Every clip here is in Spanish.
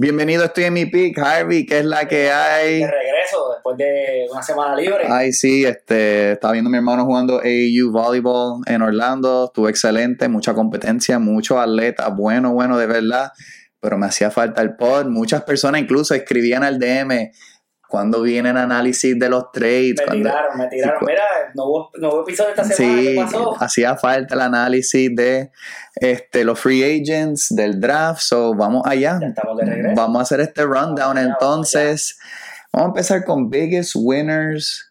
Bienvenido, estoy en mi pick, Harvey, ¿qué es la que hay? De regreso, después de una semana libre. Ay, sí, este, estaba viendo a mi hermano jugando AAU Volleyball en Orlando, estuvo excelente, mucha competencia, muchos atletas, bueno, bueno, de verdad, pero me hacía falta el pod, muchas personas incluso escribían al DM, cuando viene el análisis de los trades. Me cuando, tiraron, me tiraron. Mira, no hubo, no hubo episodio esta semana. Sí, ¿Qué pasó? hacía falta el análisis de este, los free agents, del draft. So, vamos allá. Ya estamos de regreso. Vamos a hacer este rundown. Vamos allá, Entonces, vamos a empezar con biggest winners,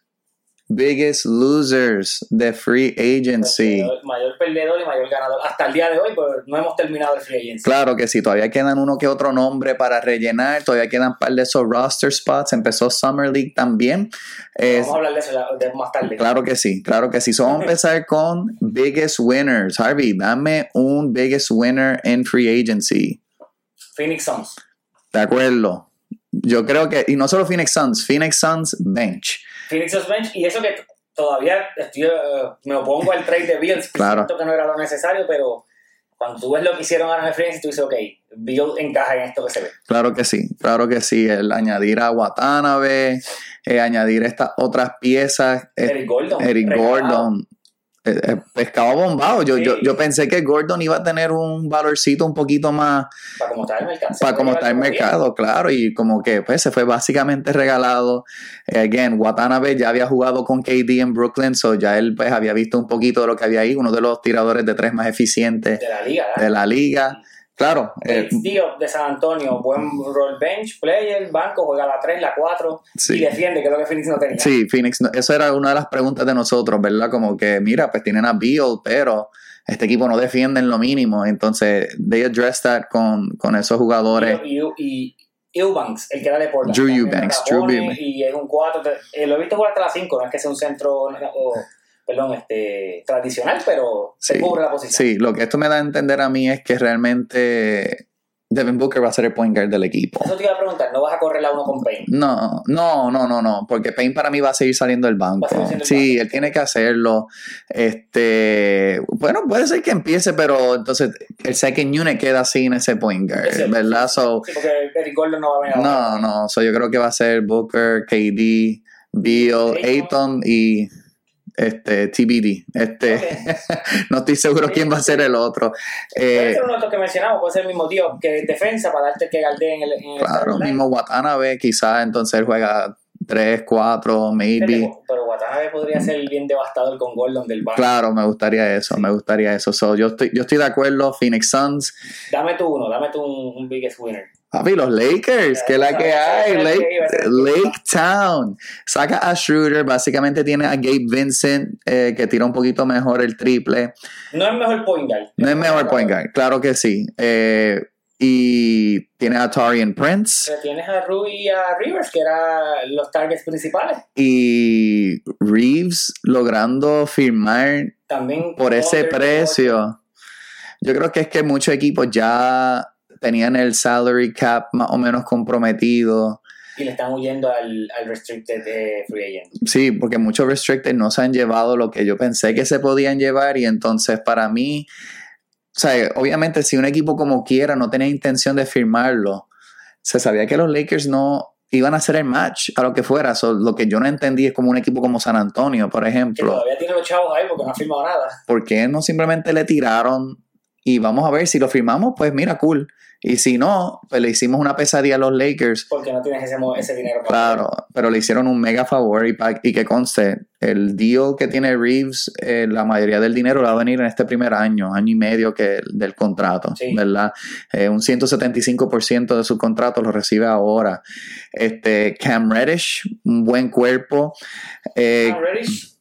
biggest losers de free agency. Mayor, mayor perdedor y mayor ganador. Hasta el día de hoy, pues no hemos terminado el free agency. Claro que sí, todavía quedan uno que otro nombre para rellenar, todavía quedan un par de esos roster spots, empezó Summer League también. Vamos a hablar de eso ya- de más tarde. Claro que sí, claro que sí. So, vamos a empezar con biggest winners. Harvey, dame un biggest winner en free agency. Phoenix Suns. De acuerdo. Yo creo que, y no solo Phoenix Suns, Phoenix Suns bench. Phoenix bench. Y eso que todavía estoy, eh, me opongo al trade de Bills. Claro. Siento que no era lo necesario, pero cuando tú ves lo que hicieron ahora en el agency, tú dices, ok, Bill encaja en esto que se ve. Claro que sí, claro que sí. El añadir a Watanabe, eh, añadir estas otras piezas. eh, Eric Gordon. Eric regalado. Gordon. Eh, eh, pescado bombado. Yo, Sí. yo, yo pensé que Gordon iba a tener un valorcito un poquito más Para cómo está el mercado. Para como está el como bien. mercado, claro, y como que pues se fue básicamente regalado. Again, Watanabe ya había jugado con KD en Brooklyn, so ya él pues había visto un poquito de lo que había ahí, uno de los tiradores de tres más eficientes De la liga, ¿verdad? de la liga. Claro, eh, de San Antonio, buen roll bench, player, banco, juega la 3, la 4 y sí. defiende, que es lo que Phoenix no tenía. Sí, Phoenix, no- eso era una de las preguntas de nosotros, ¿verdad? Como que, mira, pues tienen a Beal, pero este equipo no defiende en lo mínimo. Entonces, they address that con, con esos jugadores. Y, y, y Eubanks, el que era de Portland. Drew Eubanks, Drew Eubanks. Y es un 4, eh, lo he visto jugar hasta la 5, no es que sea un centro, o, perdón, este, tradicional, pero se Sí, cubre la posición. Sí, lo que esto me da a entender a mí es que realmente Devin Booker va a ser el point guard del equipo. Eso te iba a preguntar, ¿no vas a correr la 1 con Payne? No, no, no, no, no, porque Payne para mí va a seguir saliendo del banco. El Sí, banco. él tiene que hacerlo. Este, bueno, puede ser que empiece, pero entonces el second unit queda así en ese point guard. ¿verdad? So, Sí, porque Eric Gordon no va a venir no, ahora. no, so yo creo que va a ser Booker, KD, Ayton. Ayton y este TBD. Este, no estoy seguro quién va a ser el otro. Puede Eh, ser uno de los que mencionamos, puede ser el mismo tío que defensa para darte que galdee en el. En el Claro, starting mismo Watanabe, quizás entonces juega 3, 4, maybe. Pero Watanabe podría ser bien devastador con Gordon del banco. Claro, me gustaría eso, me gustaría eso. So, yo, estoy, yo estoy de acuerdo, Phoenix Suns. Dame tú uno, dame tú un, un biggest winner. Papi, los Lakers, que es la que hay, Lake, Lake Town. Saca a Schroeder, básicamente tiene a Gabe Vincent, eh, que tira un poquito mejor el triple. No es mejor point guard. No es mejor point guard, claro que sí. Eh, y tiene a Torian Prince Pero tienes a Rui y a Rivers, que eran los targets principales. y Reeves logrando firmar También por ese precio. Yo creo que es que muchos equipos ya tenían el salary cap más o menos comprometido. Y le están huyendo al, al restricted eh, free agent. Sí, porque muchos restricted no se han llevado lo que yo pensé que se podían llevar y entonces para mí, o sea, obviamente si un equipo como quiera no tenía intención de firmarlo, se sabía que los Lakers no iban a hacer el match a lo que fuera. So, lo que yo no entendí es como un equipo como San Antonio, por Que ejemplo. todavía tiene los chavos ahí porque no ha firmado nada. ¿por qué no simplemente le tiraron y vamos a ver si lo firmamos? Pues mira, cool. Y si no, pues le hicimos una pesadilla a los Lakers. Porque no tienes ese, ese dinero. para- Claro, pero le hicieron un mega favor y, y que conste, el deal que tiene Reeves, eh, la mayoría del dinero va a venir en este primer año, año y medio que del contrato, Sí. ¿verdad? Eh, un 175% de su contrato lo recibe ahora. Este, Cam Reddish, un buen cuerpo. Eh, Ah, Reddish.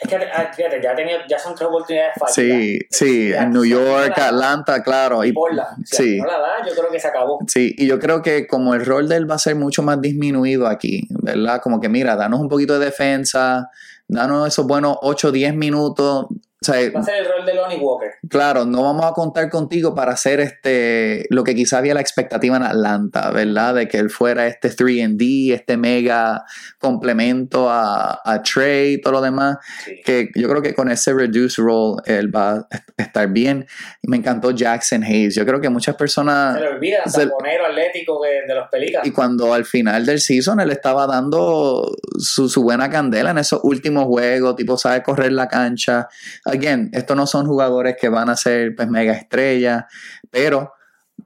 Es que ah, fíjate, ya, tenía, ya son tres oportunidades fallidas. sí, sí, en New York, la Atlanta, claro. Y, Portland. Si sí. no la da, yo creo que se acabó. Sí, y yo creo que como el rol de él va a ser mucho más disminuido aquí, ¿verdad? Como que mira, danos un poquito de defensa, danos esos buenos 8 o 10 minutos o sea, Va a ser el rol de Lonnie Walker. Claro, no vamos a contar contigo para hacer este lo que quizá había la expectativa en Atlanta, ¿verdad? De que él fuera este 3D, este mega complemento a, a Trey y todo lo demás. Sí. Que yo creo que con ese reduced role él va a estar bien. Me encantó Jackson Hayes. Yo creo que muchas personas. Se le olvida, Se- taponero atlético que- de los Pelicans. Y cuando al final del season él estaba dando su, su buena candela en esos últimos juegos, tipo sabe correr la cancha. Again, estos no son jugadores que van a ser pues mega estrellas, pero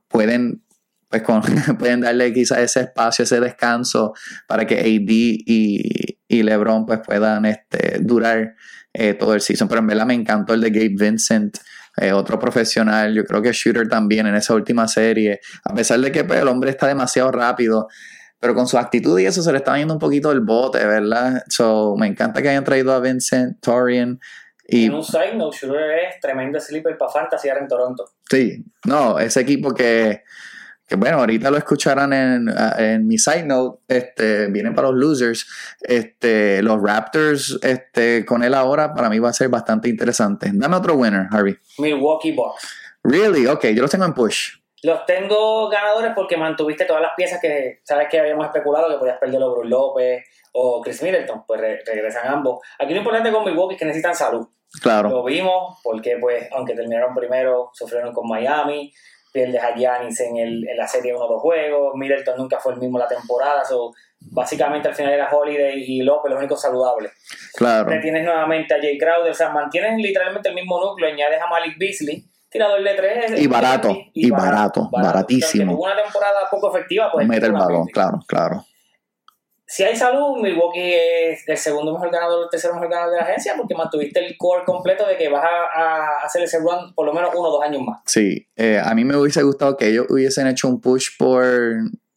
pueden pues con- pueden darle quizás ese espacio, ese descanso para que AD y, y LeBron pues puedan este, durar eh, todo el season. Pero en verdad me encantó el de Gabe Vincent, eh, otro profesional, yo creo que Shooter también en esa última serie, a pesar de que pues, el hombre está demasiado rápido, pero con su actitud y eso se le está yendo un poquito el bote, ¿verdad? So, me encanta que hayan traído a Vincent Torian. Y En un side note, Schroeder es tremendo sleeper para fantasy ahora en Toronto. sí, no, ese equipo que, que bueno, ahorita lo escucharán en, en mi side note, este, vienen para los losers. Este, los Raptors, este, con él ahora, para mí va a ser bastante interesante. Dame otro winner, Harvey. Milwaukee Bucks. Really? Ok, yo los tengo en push. Los tengo ganadores porque mantuviste todas las piezas que sabes que habíamos especulado que podías perder Bruce López o Chris Middleton, pues re- regresan ambos. Aquí lo importante con Milwaukee es que necesitan salud. Claro. Lo vimos porque pues aunque terminaron primero, sufrieron con Miami, pierdes a Giannis en, el, en la serie uno o dos juegos, Middleton nunca fue el mismo la temporada, so, básicamente al final era Holiday y López los únicos saludables. Claro. Retienes nuevamente a Jay Crowder, o sea, mantienes literalmente el mismo núcleo, añades a Malik Beasley, tirador de tres. Y barato, y barato, baratísimo. Tuvo una temporada poco efectiva, pues. Mete el balón, claro, claro. Si hay salud, Milwaukee es el segundo mejor ganador, el tercero mejor ganador de la agencia, porque mantuviste el core completo de que vas a, a hacer ese run por lo menos uno o dos años más. Sí, eh, a mí me hubiese gustado que ellos hubiesen hecho un push por,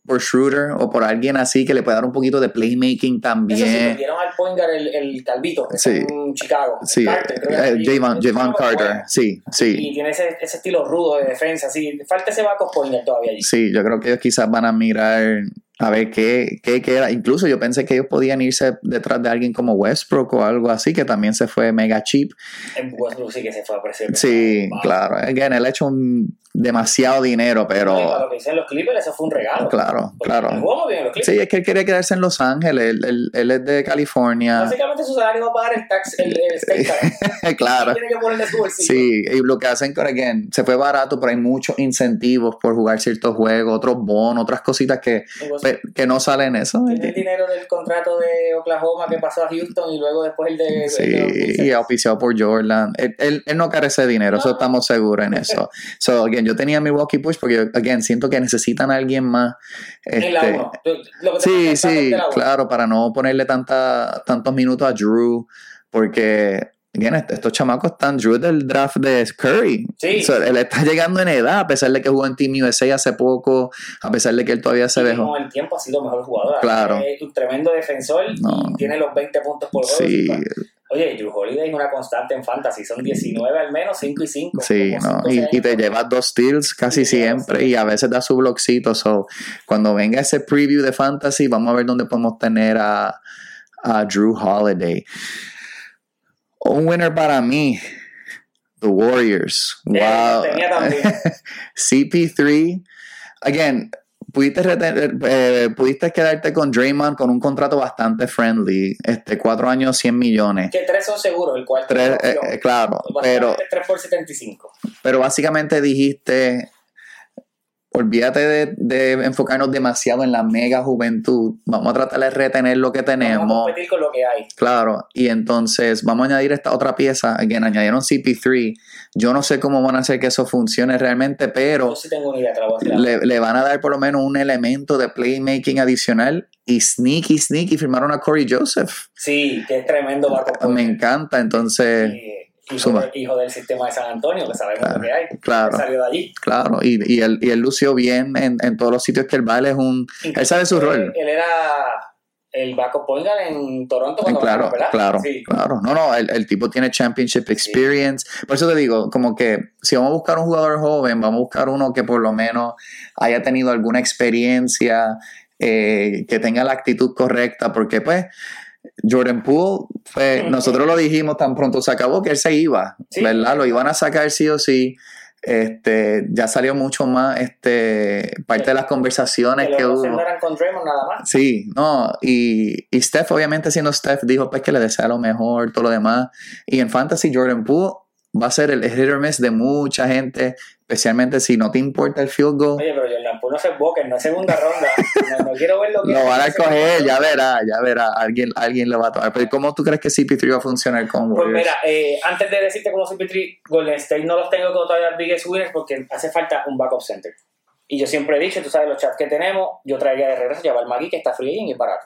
por Schroeder o por alguien así que le pueda dar un poquito de playmaking Eso sí, también. perdieron al point guard el, el Calvito, que Sí. está en Chicago. Sí, Carter, creo que eh. Javon, Carter, sí, sí. Y tiene ese, ese estilo rudo de defensa, sí. Falta ese backup point guard todavía allí. Sí, yo creo que ellos quizás van a mirar a ver qué, qué queda. Incluso yo pensé que ellos podían irse detrás de alguien como Westbrook o algo así, que también se fue mega cheap. En Westbrook sí que se fue a precio. Sí, claro. Again, él ha hecho un- demasiado dinero, y para pero lo que dicen los Clippers, eso fue un regalo. claro, claro. Jugó muy bien en los Clippers. Sí, es que él quería quedarse en Los Ángeles. Él, él- él es de California. Básicamente su salario va a pagar el tax, el, el state tax. claro. Tiene que ponerle su bolsillo. Sí, y lo que hacen again, se fue barato, pero hay muchos incentivos por jugar ciertos juegos, otros bonos, otras cositas que, pe- que no salen eso. Tiene el dinero del contrato de Oklahoma que pasó a Houston y luego después el de. el de los Sí, y auspiciado por Jordan. Él, él- no carece de dinero, eso estamos seguros en eso. So, again, yo tenía Milwaukee Push porque, again, siento que necesitan a alguien más. En la este, 1. Lo que te Sí, sí, claro, para no ponerle tanta, tantos minutos a Drew, porque again, est- estos chamacos están, Drew del draft de Curry. Sí. O sea, él está llegando en edad, a pesar de que jugó en Team USA hace poco, a pesar de que él todavía se dejó. Con el tiempo ha sido mejor jugador. Claro. Es un tremendo defensor No. y tiene los 20 puntos por juego. Sí, Oye, Drew Holiday es una constante en fantasy. Son 19 al menos, 5 y 5. sí, no. Y, y te lleva dos steals casi siempre y a veces da su bloxito. So, cuando venga ese preview de fantasy, vamos a ver dónde podemos tener a, a Drew Holiday. Un winner para mí, The Warriors. Wow. tenía también. CP3, again, pudiste, retener- eh, pudiste quedarte con Draymond con un contrato bastante friendly, este, cuatro años, 100 millones. Que 3 son seguros, el cuarto. Tres, es eh, eh, claro, pero, 3 por 75. pero básicamente dijiste, olvídate de, de enfocarnos demasiado en la mega juventud, vamos a tratar de retener lo que Vamos a tenemos. competir con lo que hay. Claro, y entonces vamos a añadir esta otra pieza, again, añadieron CP3, yo no sé cómo van a hacer que eso funcione realmente, pero... Yo sí tengo una idea, le, le van a dar por lo menos un elemento de playmaking adicional y sneaky, sneaky firmaron a Corey Joseph. Sí, que es tremendo backup. Me encanta, entonces, Eh, hijo, de- hijo del sistema de San Antonio, que sabemos Claro, lo que hay. claro. Que salió de allí. claro, y, y, él, y él lució bien en, en todos los sitios que él va, él es un... Él sabe su Él- rol. Él era el backup point en Toronto cuando Claro, claro, Sí. claro. No, no, el, el tipo tiene championship experience. Por eso te digo, como que si vamos a buscar un jugador joven, vamos a buscar uno que por lo menos haya tenido alguna experiencia, eh, que tenga la actitud correcta, porque pues Jordan Poole, fue, nosotros lo dijimos tan pronto se acabó que él se iba, Sí. ¿verdad? Lo iban a sacar sí o sí. Este, ya salió mucho más este, parte de las conversaciones Que que hubo. no eran con Draymond nada más. Sí, no, y, y Steph, obviamente siendo Steph, dijo pues que le desea lo mejor, todo lo demás. Y en Fantasy, Jordan Poole va a ser el hit or miss de mucha gente, especialmente si no te importa el field goal. Oye, pero Jordan Poole no es Booker, no es segunda ronda. No, no quiero ver lo que Lo van a coger, ya verá, ya verá, alguien, alguien lo va a tomar. Pero ¿cómo tú crees que CP3 va a funcionar con Pues Warriors? mira, eh, antes de decirte cómo CP3, Golden State no los tengo como todavía biggest winners porque hace falta un backup center. Y yo siempre he dicho, tú sabes los chats que tenemos, yo traería de regreso a Jabal Magui que está free y es barato.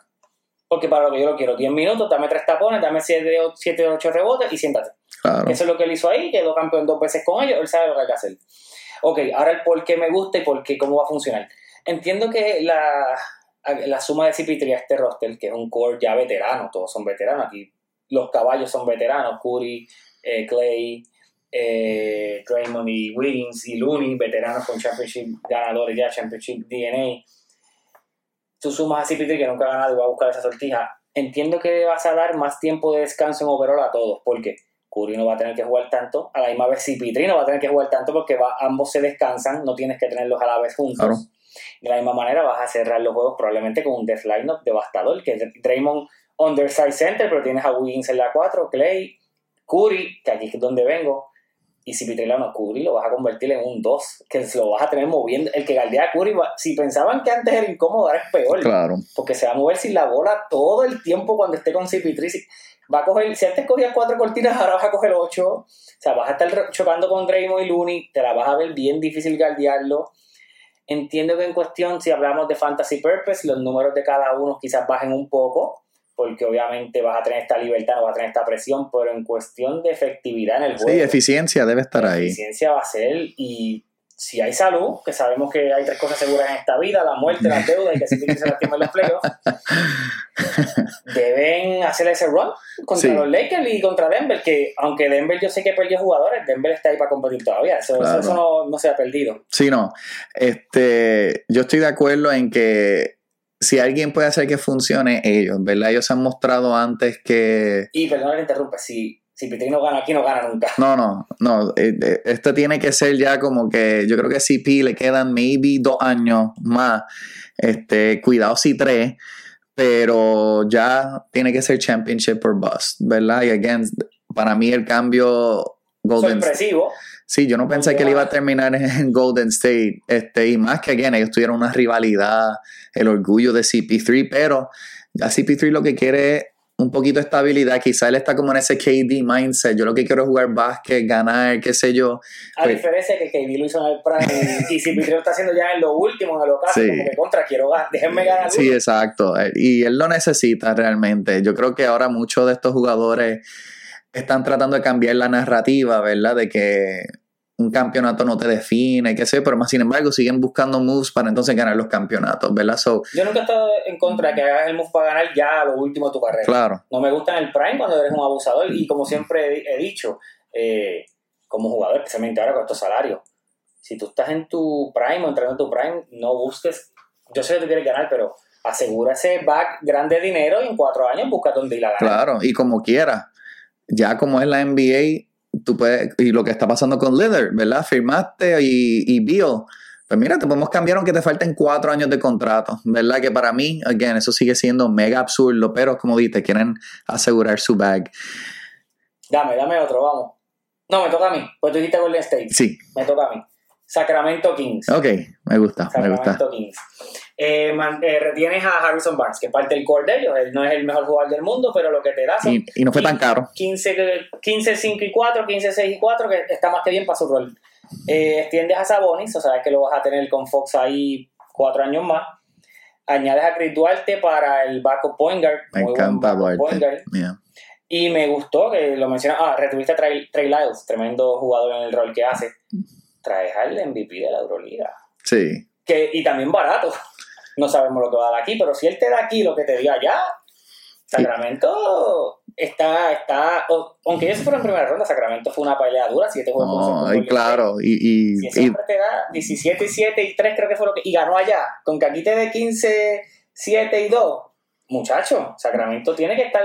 Porque para lo que yo lo quiero, 10 minutos, dame 3 tapones, dame 7 o 8 rebotes y siéntate. Eso es lo que él hizo ahí, quedó campeón dos veces con ellos, él sabe lo que hay que hacer. Ok, ahora el por qué me gusta y por qué, cómo va a funcionar. Entiendo que la, la suma de CP3 a este roster, que es un core ya veterano, todos son veteranos aquí, los caballos son veteranos, Curry, eh, Clay, eh, Draymond y Wiggins y Looney, veteranos con championship ganadores ya, championship DNA. Tú sumas a CP3 que nunca ha ganado y va a buscar esa sortija. Entiendo que vas a dar más tiempo de descanso en overall a todos, porque Curry no va a tener que jugar tanto, a la misma vez CP3 no va a tener que jugar tanto porque va, ambos se descansan, no tienes que tenerlos a la vez juntos. Claro. De la misma manera vas a cerrar los juegos probablemente con un death lineup devastador, que es Draymond underside center, pero tienes a Wiggins en la 4, Clay, Curry, que aquí es donde vengo, y CP3 la no Curry lo vas a convertir en un 2, que lo vas a tener moviendo, el que galdea a Curry, va- si pensaban que antes era incómodo, ahora es peor Claro. porque se va a mover sin la bola todo el tiempo cuando esté con CP3. Si- Va a coger, si antes cogías cuatro cortinas, ahora vas a coger ocho. O sea, vas a estar chocando con Draymond y Looney, te la vas a ver bien difícil guardiarlo. Entiendo que en cuestión, si hablamos de fantasy purpose, los números de cada uno quizás bajen un poco, porque obviamente vas a tener esta libertad, no vas a tener esta presión, pero en cuestión de efectividad en el juego, Sí, eficiencia debe estar ahí. eficiencia va a ser y si hay salud, que sabemos que hay tres cosas seguras en esta vida, la muerte, la deuda y que se se lastimen los playoffs, deben hacer ese run contra Sí. los Lakers y contra Denver, que aunque Denver yo sé que perdió jugadores, Denver está ahí para competir todavía, eso, eso- Claro. eso no, no se ha perdido. Sí, no. Este, yo estoy de acuerdo en que si alguien puede hacer que funcione, ellos, ¿verdad? Ellos se han mostrado antes que. Y perdón que interrumpe, si, si Pitri no gana aquí, no gana nunca. No, no, no. eh, eh, Esto tiene que ser ya como que. Yo creo que a CP le quedan maybe dos años más. Este, cuidado si tres. Pero ya tiene que ser championship or bust, ¿verdad? Y again, para mí el cambio Golden Sorpresivo, Sí, yo no pensé que él iba a terminar en Golden State. Este, y más que again, ellos tuvieron una rivalidad, el orgullo de CP3, pero ya CP3 lo que quiere es un poquito de estabilidad. Quizá él está como en ese KD mindset. Yo lo que quiero es jugar básquet, ganar, qué sé yo. a Pues- diferencia de que KD lo hizo en el Prime y, si lo está haciendo ya en lo último, en el ocaso, Sí. como que contra, quiero ganar, déjenme ganar. Sí, uno. exacto. Eh, Y él lo necesita realmente. Yo creo que ahora muchos de estos jugadores están tratando de cambiar la narrativa, ¿verdad? De que un campeonato no te define, qué sé, pero más sin embargo siguen buscando moves para entonces ganar los campeonatos, ¿verdad? So, Yo nunca he estado en contra de que hagas el move para ganar ya a lo último de tu carrera. claro, No me gusta en el prime cuando eres un abusador y como siempre he, he dicho, eh, como jugador, especialmente ahora con estos salarios, si tú estás en tu prime o entrando en tu prime, no busques, yo sé que tú quieres ganar, pero asegura ese back grande dinero y en cuatro años busca donde ir a ganar. claro, y como quiera, ya como es la NBA, tú puedes, y lo que está pasando con Lillard, ¿verdad? Firmaste y, y Bill. Pues mira, te podemos cambiar aunque te falten cuatro años de contrato, ¿verdad? Que para mí, again, eso sigue siendo mega absurdo, pero como dijiste, quieren asegurar su bag. Dame, dame otro, vamos. No, me toca a mí, pues tú dijiste Golden State, Sí, me toca a mí. Sacramento Kings. ok, me gusta, me gusta. Sacramento Kings. Eh, man- eh, retienes a Harrison Barnes, que es parte del core de ellos. Él no es el mejor jugador del mundo, pero lo que te da son Y, y no fue tan caro. 15, 15, 5 y 4, 15, 6 y 4, que está más que bien para su rol. Eh, extiendes a Sabonis, o sea que lo vas a tener con Fox ahí cuatro años más. Añades a Chris Duarte para el backup point guard. Me muy buen encanta Duarte. guard. Yeah. Y me gustó que lo mencionas. Ah, retuviste a Trey, Trey Lyles, tremendo jugador en el rol que hace. Traes al MVP de la Euroliga. Sí, Que, y también barato. No sabemos lo que va a dar aquí, pero si él te da aquí lo que te diga allá, Sacramento está, está, o- aunque ellos se fueron en primera ronda, Sacramento fue una pelea dura, siete juegos no, y claro, y, y- Si y- siempre te da 17 y 7 y 3 creo que fue lo que, y ganó allá, con que aquí te dé 15, 7 y 2, muchacho, Sacramento tiene que estar.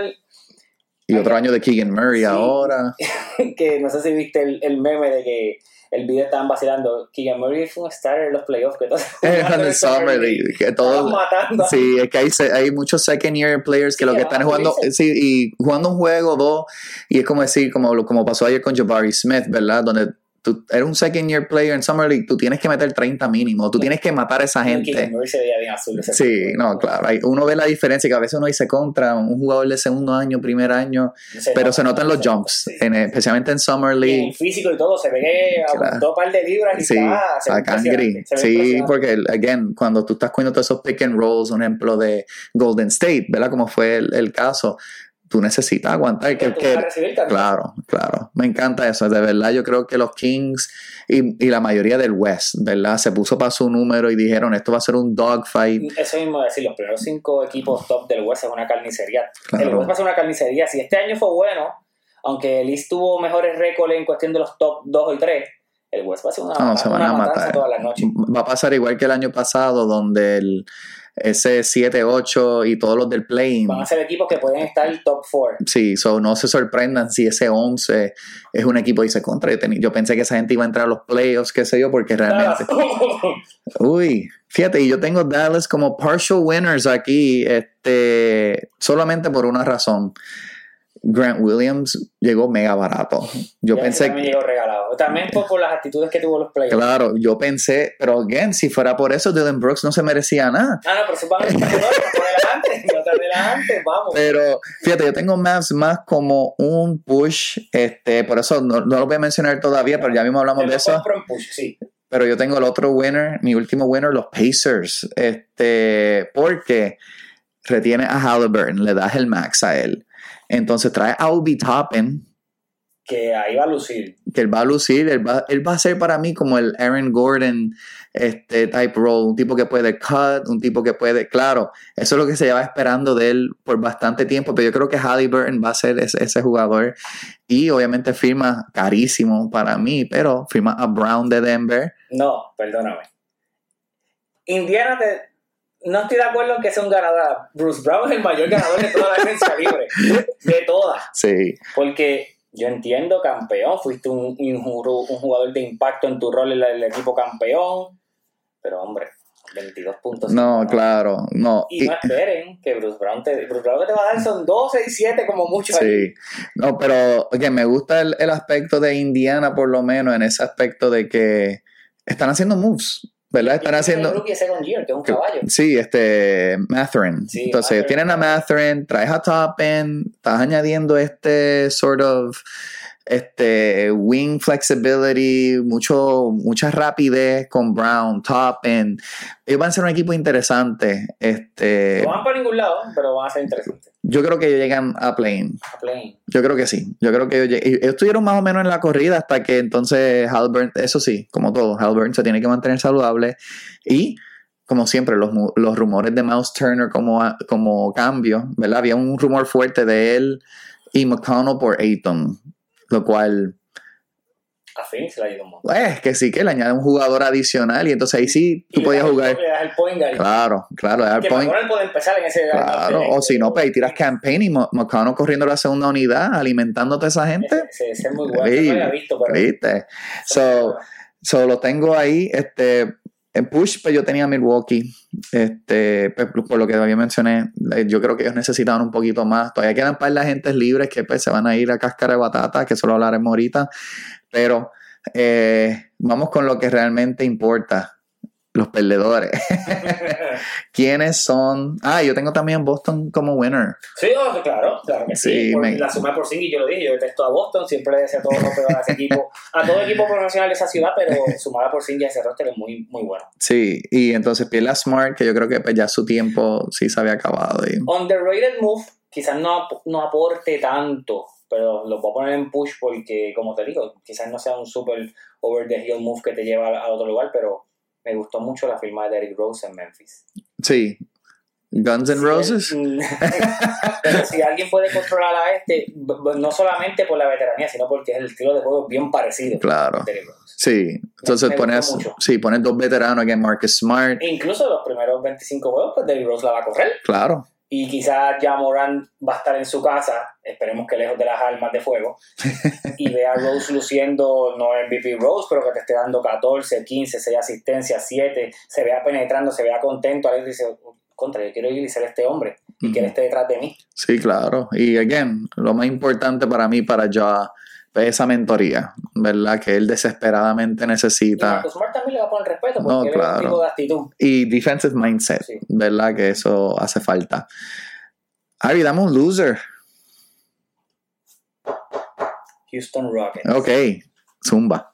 Y otro año de Keegan Murray Sí. ahora. que no sé si viste el, el meme de que el video estaban vacilando. Murray fue un starter en los playoffs. Que todos En el Summer League, que todos, matando. Sí, es que hay, hay muchos second year players que Sí, lo que están jugando, sí, y jugando un juego, dos, y es como decir, como, como pasó ayer con Jabari Smith, ¿verdad? Donde tú eres un second year player en Summer League, tú tienes que meter 30 mínimo, tú tienes que matar a esa gente. Bien azul. ese Sí, tipo. no, claro, hay- uno ve la diferencia que a veces uno dice contra un jugador de segundo año, primer año, pero se notan los jumps, Sí. en- especialmente en Summer Y en League. el físico y todo, se ve que Claro. aumentó un par de libras y Sí, está, se ve se Sí, porque, again, cuando tú estás cogiendo todos esos pick and rolls, un ejemplo de Golden State, ¿verdad? Como fue el, el caso, tú necesitas aguantar. Que, recibir claro, claro. Me encanta eso. De verdad, yo creo que los Kings y, y la mayoría del West, ¿verdad? Se puso para su número y dijeron, esto va a ser un dogfight. Eso mismo decir, los primeros cinco equipos top del West es una carnicería. El. West va a ser una carnicería. Si este año fue bueno, aunque el East tuvo mejores récords en cuestión de los top 2 y 3, el West va a ser una, No, se van una a matar. todas las noches. Va a pasar igual que el año pasado, donde el, ese 7-8 y todos los del play Van a ser equipos que pueden estar top 4. Sí, so no se sorprendan si ese 11 es un equipo y se contra. Yo, yo pensé que esa gente iba a entrar a los playoffs, qué sé yo, porque realmente. Uy, fíjate, y yo tengo Dallas como partial winners aquí, este, solamente por una razón. Grant Williams llegó mega barato. Yo pensé que. llegó regalado. También por, por las actitudes que tuvo los players. Claro, yo pensé, pero again, si fuera por eso, Dylan Brooks no se merecía nada. Ah, no, pero corredores, no por adelante, no adelante, vamos. Pero fíjate, yo tengo Mavs más como un push, este, por eso no, no lo voy a mencionar todavía, pero ya mismo hablamos de eso. push, sí. Pero yo tengo el otro winner, mi último winner, los Pacers. Este, porque retiene a Halliburton, le das el max a él. Entonces trae a Obi Toppin, Que ahí va a lucir. que él va a lucir, él va, él va a ser para mí como el Aaron Gordon este type role, un tipo que puede cut, un tipo que puede, claro, eso es lo que se lleva esperando de él por bastante tiempo, pero yo creo que Halliburton va a ser ese, ese jugador y obviamente firma carísimo para mí, pero firma a Brown de Denver. No, perdóname. Indiana, te- no estoy de acuerdo en que sea un ganador. Bruce Brown es el mayor ganador de toda la agencia libre. De todas. Sí, Porque yo entiendo, campeón, fuiste un, un un jugador de impacto en tu rol en el equipo campeón. Pero hombre, 22 puntos. no, claro, no. Y y- no esperen que Bruce Brown te, Bruce Brown que te va a dar son 12 y 7 como mucho. ahí. Sí, no, pero oye, me gusta el, el aspecto de Indiana, por lo menos, en ese aspecto de que están haciendo moves, ¿verdad? Están haciendo. el rookie second year, que es un que- caballo. Sí, este, Matherin. Sí, Entonces, Mathurin. tienen a Matherin, traes a Toppin, estás añadiendo este sort of este wing flexibility, mucho, mucha rapidez con Brown, Toppin. Ellos van a ser un equipo interesante. Este, No van para ningún lado, pero van a ser interesantes. yo creo que ellos llegan a plane. A play. Yo creo que sí. Yo creo que ellos, ellos estuvieron más o menos en la corrida hasta que entonces Halburn, eso sí, como todo, Halburn se tiene que mantener saludable y como siempre los, los rumores de Mouse Turner como, como cambio, ¿verdad? Había un rumor fuerte de él y McConnell por Ayton, lo cual A Phoenix le ha ido un montón. es que sí que le añade un jugador adicional y entonces ahí sí tú podías das jugar. Le das el point guard. Claro, claro, le da el point. Puede empezar en ese. Claro, o si no, pues ahí tiras campaign y Mo- McConnell corriendo la segunda unidad, alimentándote a esa gente. Ese, es muy bueno. Sí, no lo había visto, pero. ¿Viste? So, so lo tengo ahí. Este, en push, pues yo tenía Milwaukee. Este, pues, por lo que todavía mencioné, eh, yo creo que ellos necesitaban un poquito más. Todavía quedan par de agentes libres que pues, se van a ir a cáscara de batata, que eso lo hablaremos ahorita. Pero eh, vamos con lo que realmente importa. Los perdedores. ¿Quiénes son? Ah, yo tengo también Boston como winner. Sí, oh, claro, claro que sí. Sí, Por me- La suma por sí, yo lo dije, yo detesto a Boston, siempre le decía a los peor a ese equipo, a todo equipo profesional de esa ciudad, pero sumada por sí ya ese roster es muy, muy bueno. Sí, y entonces pierde a Smart, que yo creo que pues, ya su tiempo sí se había acabado. y- Underrated move, quizás no, no aporte tanto, pero lo voy a poner en push porque, como te digo, quizás no sea un super over the hill move que te lleva al otro lugar, pero me gustó mucho la firma de Derrick Rose en Memphis. Sí. Guns N' Roses. pero si alguien puede controlar a este, no solamente por la veteranía, sino porque el estilo de juego es bien parecido. Claro. Sí. Entonces Me pones, sí, pones dos veteranos, que Marcus Smart. E incluso los primeros 25 juegos, pues Derrick Rose la va a correr. Claro. Y quizás ya Moran va a estar en su casa, esperemos que lejos de las armas de fuego, y vea a Rose luciendo, no MVP Rose, pero que te esté dando 14, 15, 6 asistencias, 7, se vea penetrando, se vea contento, alguien dice, contra, yo quiero ir y ser este hombre, y que él esté detrás de mí. Sí, claro, y again, lo más importante para mí, para ya esa mentoría, ¿verdad? Que él desesperadamente necesita. Y Smart también le va a poner respeto porque no, claro. es un tipo de actitud. Y defensive mindset, ¿verdad? Que eso hace falta. Ari, dame un loser. Houston Rockets. Ok, zumba.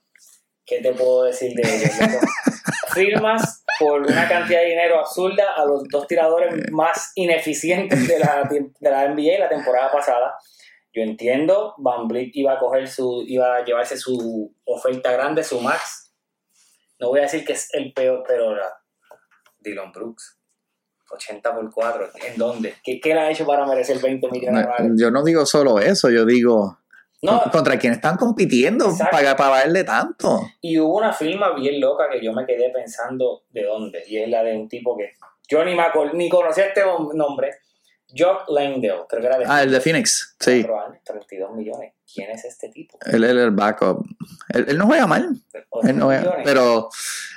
¿Qué te puedo decir de ellos? Firmas por una cantidad de dinero absurda a los dos tiradores más ineficientes de la, de la NBA la temporada pasada yo entiendo, Van Vliet iba a coger su, iba a llevarse su oferta grande, su max. No voy a decir que es el peor, pero Dylan Brooks. 80 por 4, ¿en dónde? ¿Qué, ¿Qué le ha hecho para merecer 20 millones no, Yo no digo solo eso, yo digo no, contra quién están compitiendo para pagarle tanto. Y hubo una firma bien loca que yo me quedé pensando de dónde, y es la de un tipo que yo ni, me ni conocía este nombre, Jock Langdale, creo que era de Ah, el de Phoenix, sí. 32 millones. ¿Quién es este tipo? Él es el backup. Él, no juega mal. Él no pero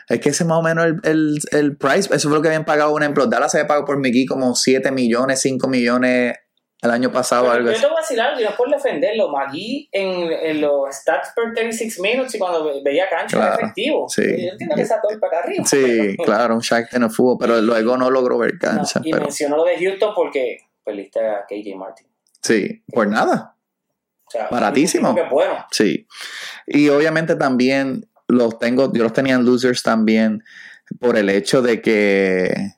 es que ese es más o menos el, el, el, price. Eso fue lo que habían pagado un ejemplo. Dallas había pagado por Mickey como 7 millones, 5 millones el año pasado. algo yo te voy a decir algo, y no es por defenderlo. Magui en, en, los stats per 36 minutes y cuando veía cancha era efectivo. Sí. Yo entiendo que esa para acá arriba. Sí, claro, un Shaq en el fútbol, pero luego no logró ver cancha. y mencionó lo de Houston porque perdiste a KJ Martin. Sí, por nada. O sea, Baratísimo. Que bueno. Sí. Y obviamente también los tengo, yo los tenía en losers también por el hecho de que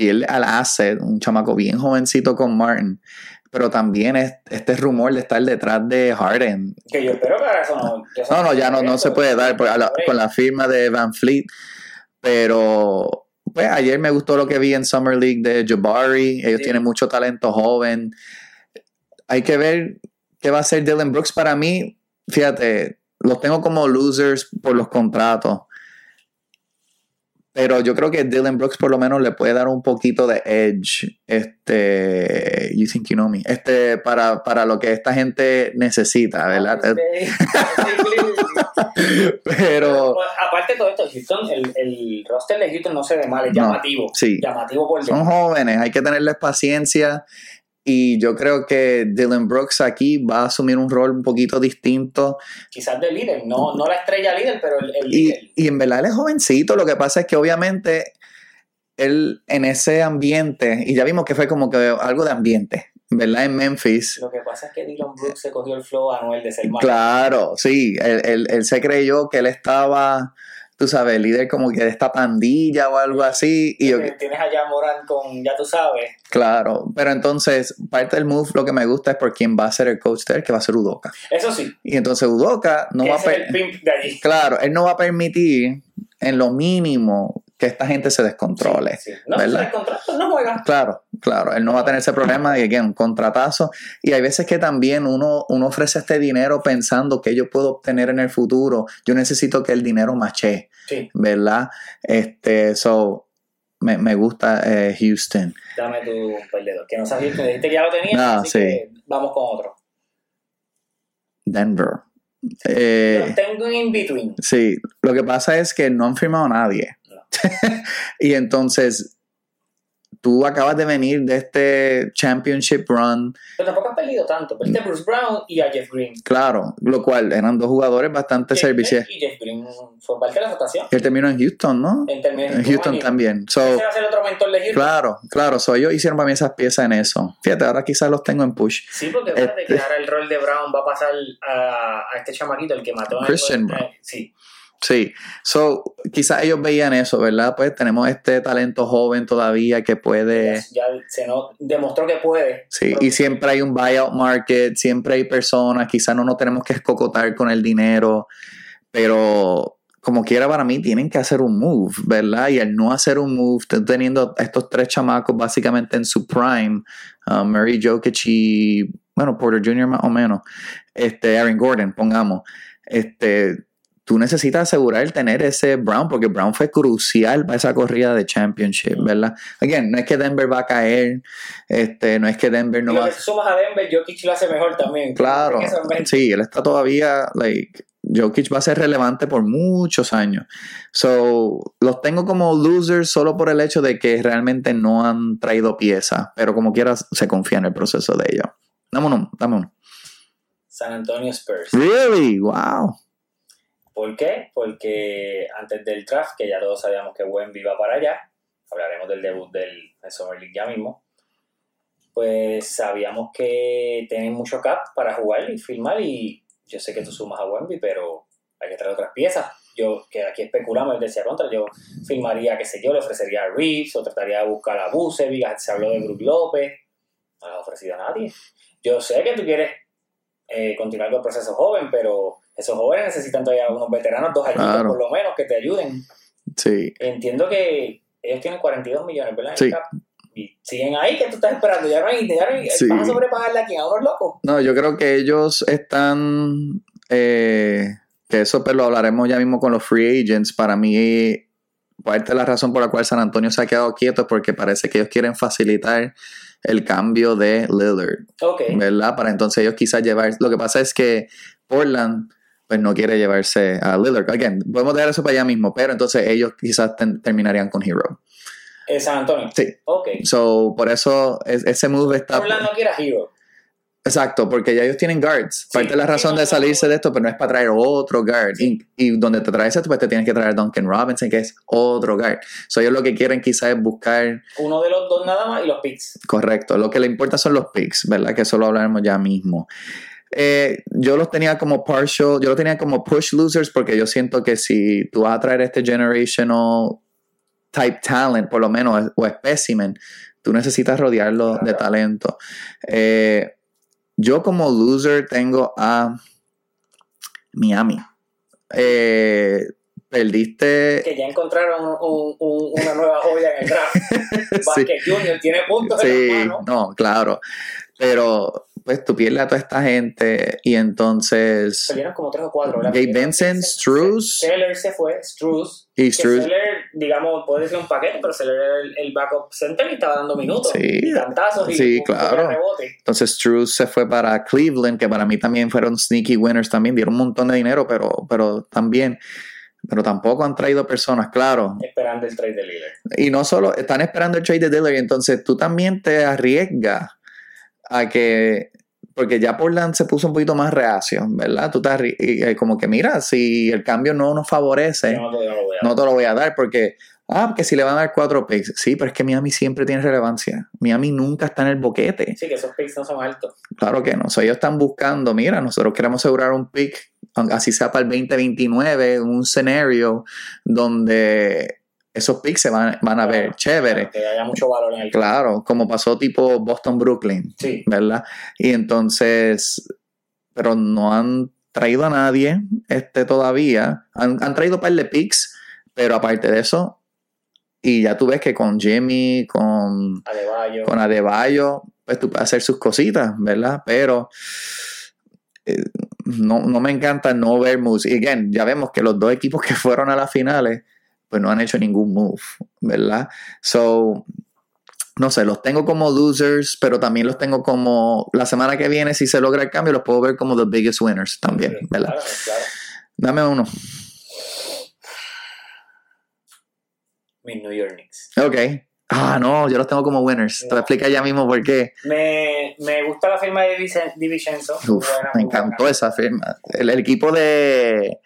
pierde al asset, un chamaco bien jovencito con Martin, pero también es, este rumor de estar detrás de Harden. Que yo espero que ahora eso no. no, no, ya no, no se puede dar con la firma de Van Fleet, pero pues ayer me gustó lo que vi en Summer League de Jabari, ellos tienen mucho talento joven. Hay que ver qué va a hacer Dylan Brooks para mí. Fíjate, los tengo como losers por los contratos. Pero yo creo que Dylan Brooks por lo menos le puede dar un poquito de edge, este, you think you know me, este, para, para lo que esta gente necesita, ¿verdad? Pero... aparte de todo esto, Houston, el, el, roster de Houston no se ve mal, es llamativo. sí. Llamativo por Son jóvenes, hay que tenerles paciencia y yo creo que Dylan Brooks aquí va a asumir un rol un poquito distinto. Quizás de líder, no, no la estrella líder, pero el, líder. Y, en verdad él es jovencito, lo que pasa es que obviamente él en ese ambiente, y ya vimos que fue como que algo de ambiente, ¿verdad? En Memphis. Lo que pasa es que Dylan Brooks se cogió el flow anual de ser malo. Claro, sí, él, él se creyó que él estaba tú sabes, el líder como que de esta pandilla o algo así. Y Tienes allá Morán con, ya tú sabes. Claro, pero entonces parte del move lo que me gusta es por quién va a ser el coach de él, que va a ser Udoka. Eso sí. Y entonces Udoka no va a... permitir Claro, él no va a permitir en lo mínimo que esta gente se descontrole. No, se descontrola, pues no juega. Claro, claro. Él no va a tener ese problema de que un contratazo. Y hay veces que también uno, uno ofrece este dinero pensando que yo puedo obtener en el futuro. Yo necesito que el dinero mache. Sí. ¿Verdad? Este, so, me, me gusta eh, Houston. Dame tu perdedor. Que no sabes Houston. Dijiste que ya lo tenías. Ah, así que vamos con otro. Denver. Eh, tengo un in-between. Sí, lo que pasa es que no han firmado a nadie. y entonces tú acabas de venir de este championship run. Pero tampoco has perdido tanto. Perdiste a Bruce Brown y a Jeff Green. Claro, lo cual eran dos jugadores bastante serviciales. Y Jeff Green fue parte de la rotación. Él terminó en Houston, ¿no? En Houston, también. So, Ese va a ser otro mentor de Houston. Claro, claro. So, ellos hicieron para mí esas piezas en eso. Fíjate, ahora quizás los tengo en push. Sí, porque este, que ahora el rol de Brown va a pasar a, a este chamaquito, el que mató a Christian Brown. Sí. Sí, so quizás ellos veían eso, ¿verdad? Pues tenemos este talento joven todavía que puede. Ya, se no, demostró que puede. Sí, y siempre hay un buyout market, siempre hay personas, quizás no nos tenemos que escocotar con el dinero, pero como quiera para mí tienen que hacer un move, ¿verdad? Y al no hacer un move, teniendo estos tres chamacos básicamente en su prime, uh, Murray Jokic y, bueno, Porter Jr. más o menos, este, Aaron Gordon, pongamos, este tú necesitas asegurar tener ese Brown, porque Brown fue crucial para esa corrida de championship, ¿verdad? Again, no es que Denver va a caer, este, no es que Denver no y lo va que sumas a Denver, Jokic lo hace mejor también. Claro, sí, él está todavía, like, Jokic va a ser relevante por muchos años. So, los tengo como losers solo por el hecho de que realmente no han traído piezas, pero como quieras se confía en el proceso de ellos. Dame uno. San Antonio Spurs. Really? Wow. ¿Por qué? Porque antes del draft, que ya todos sabíamos que Wemby iba para allá, hablaremos del debut del, Summer League ya mismo, pues sabíamos que tienen mucho cap para jugar y filmar y yo sé que tú sumas a Wemby, pero hay que traer otras piezas. Yo, que aquí especulamos, él decía contra, yo filmaría, qué sé yo, le ofrecería a Reeves o trataría de buscar a Bucevic, se habló de Brook López, no le ha ofrecido a nadie. Yo sé que tú quieres eh, continuar con el proceso joven, pero esos jóvenes necesitan todavía unos veteranos, dos años Claro. por lo menos, que te ayuden. Sí. Entiendo que ellos tienen 42 millones, ¿verdad? Sí. Y siguen ahí, que tú estás esperando. Ya no hay, ya no hay, Sí. vas a sobrepagarle aquí a unos locos. No, yo creo que ellos están. eh, que eso pues, lo hablaremos ya mismo con los free agents. Para mí, parte de la razón por la cual San Antonio se ha quedado quieto es porque parece que ellos quieren facilitar el cambio de Lillard. ¿verdad? Para entonces ellos quizás llevar. Lo que pasa es que Portland pues no quiere llevarse a Lillard. Again, podemos dejar eso para allá mismo, pero entonces ellos quizás ten- terminarían con Hero. Eh, San Antonio. Sí. Ok. So, por eso es- ese move está. Portland no quiere a Hero. Exacto, porque ya ellos tienen guards. Sí, Parte de la sí, razón de salirse de esto, pero no es para traer otro guard. Y, y donde te traes esto, pues te tienes que traer Duncan Robinson, que es otro guard. So, ellos lo que quieren quizás es buscar, Uno de los dos nada más y los picks. correcto, lo que le importa son los picks, ¿verdad? Que eso lo hablaremos ya mismo. Eh, yo los tenía como partial, yo los tenía como push losers porque yo siento que si tú vas a traer este generational type talent, por lo menos, o specimen, tú necesitas rodearlo de talento. Eh, yo como loser tengo a Miami. Eh, perdiste. Que ya encontraron un- un- una nueva joya en el draft. Sí. Vázquez Junior tiene puntos Sí, en las manos. no, claro. Pero pues tú pierdes a toda esta gente y entonces Perdieron como tres o cuatro. Gabe Vincent, Struz Seller se fue, Struz. y Struz. Seller, digamos, puede ser un paquete, pero Seller era el, el backup center y estaba dando minutos. Sí. y cantazos y Sí, claro. rebote. Entonces Struz se fue para Cleveland, que para mí también fueron sneaky winners también, dieron un montón de dinero, pero, pero también, pero tampoco han traído personas, claro. Esperando el trade de Lillard. Y no solo están esperando el trade de Dillard, y entonces tú también te arriesgas a que, porque ya Portland se puso un poquito más reacio, ¿verdad? Tú y, eh, como que mira, si el cambio no nos favorece, no, te- no lo voy a no te lo voy a dar porque, ah, que si le van a dar cuatro picks, sí, pero es que Miami siempre tiene relevancia. Miami nunca está en el boquete. Sí, que esos picks no son altos. Claro que no. O sea, ellos están buscando, mira, nosotros queremos asegurar un pick, así sea para el 2029, un escenario donde esos picks se van, van a ver chévere. Que haya mucho valor en el Claro, como pasó tipo Boston-Brooklyn, Sí. ¿verdad? Y entonces, pero no han traído a nadie este, todavía. Han, han traído un par de picks, pero aparte de eso, y ya tú ves que con Jimmy, con Adebayo. con Adebayo, pues tú puedes hacer sus cositas, ¿verdad? Pero eh, no, no me encanta no ver moves. Y again, ya vemos que los dos equipos que fueron a las finales, pues no han hecho ningún move, ¿verdad? So, no sé, los tengo como losers, pero también los tengo como la semana que viene, si se logra el cambio, los puedo ver como the biggest winners también, ¿verdad? Claro, claro. Dame uno. Mis New York Knicks. Ok. Ah, no, yo los tengo como winners. Te voy a No. explicar ya mismo por qué. Me, me gusta la firma de Divincenzo. Uf, Buena, me encantó buena. esa firma. El, el equipo de.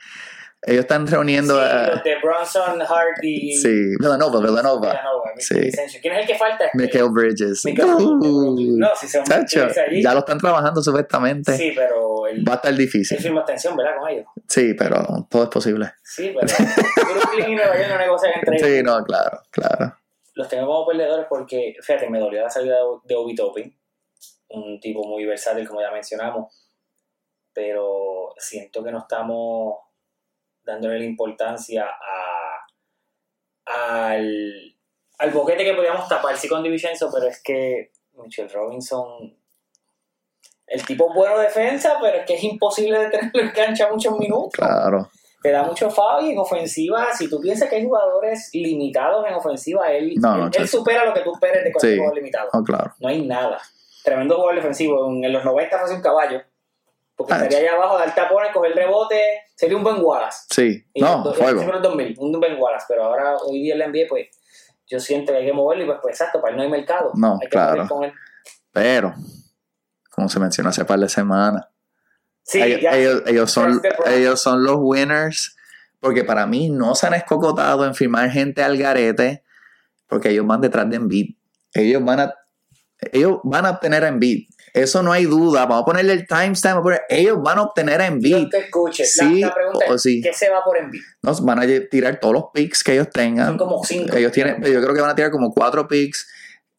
Ellos están reuniendo Sí, a. los de Bronson, Hart y Sí, Villanova, Villanova. Villanova, Sí. ¿Quién es el que falta? Michael Bridges. Michael Uh, No, si se chacho, ya lo están trabajando supuestamente. Sí, pero el, Va a estar difícil. firma extensión, ¿verdad? Con ellos. Sí, pero todo es posible. Sí, pero Brooklyn y Nueva York no negocian entre ellos. Sí, no, claro, claro. Los tengo como perdedores porque, fíjate, me dolió la salida de, Obi Toppin, un tipo muy versátil, como ya mencionamos, pero siento que no estamos dándole la importancia a, al, al boquete que podíamos tapar, sí con Divincenzo, pero es que Mitchell Robinson, el tipo es bueno defensa, pero es que es imposible de tenerlo en cancha muchos minutos. Claro. te da mucho foul y en ofensiva, si tú piensas que hay jugadores limitados en ofensiva, él, No, no, él, supera lo que tú esperes de cualquier Sí. jugador limitado. Oh, claro. No hay nada. Tremendo jugador defensivo. En, en los 90 fue un caballo. Porque Ah, estaría allá abajo, dar tapones, coger rebote. Sería un Ben Wallace. Sí, Y no, los- fuego. en los 2000, un Ben Wallace. Pero ahora, hoy día en la NBA, pues, yo siento que hay que moverlo y pues, pues exacto, para él no hay mercado. No, hay que claro. con él. Pero, como se mencionó hace par de semanas, Sí, ellos, ya. ellos, ellos son, process. ellos son los winners, porque para mí no se han escocotado en firmar gente al garete, porque ellos van detrás de Embiid. Ellos van a, ellos van a obtener a Embiid. Eso no hay duda. Vamos a ponerle el timestamp. Ellos van a obtener a Yo Embiid. te escuche. Sí la, la pregunta o es, sí. ¿qué se va por Embiid? Nos van a tirar todos los picks que ellos tengan. Son como cinco. Ellos tienen, yo creo que van a tirar como cuatro picks.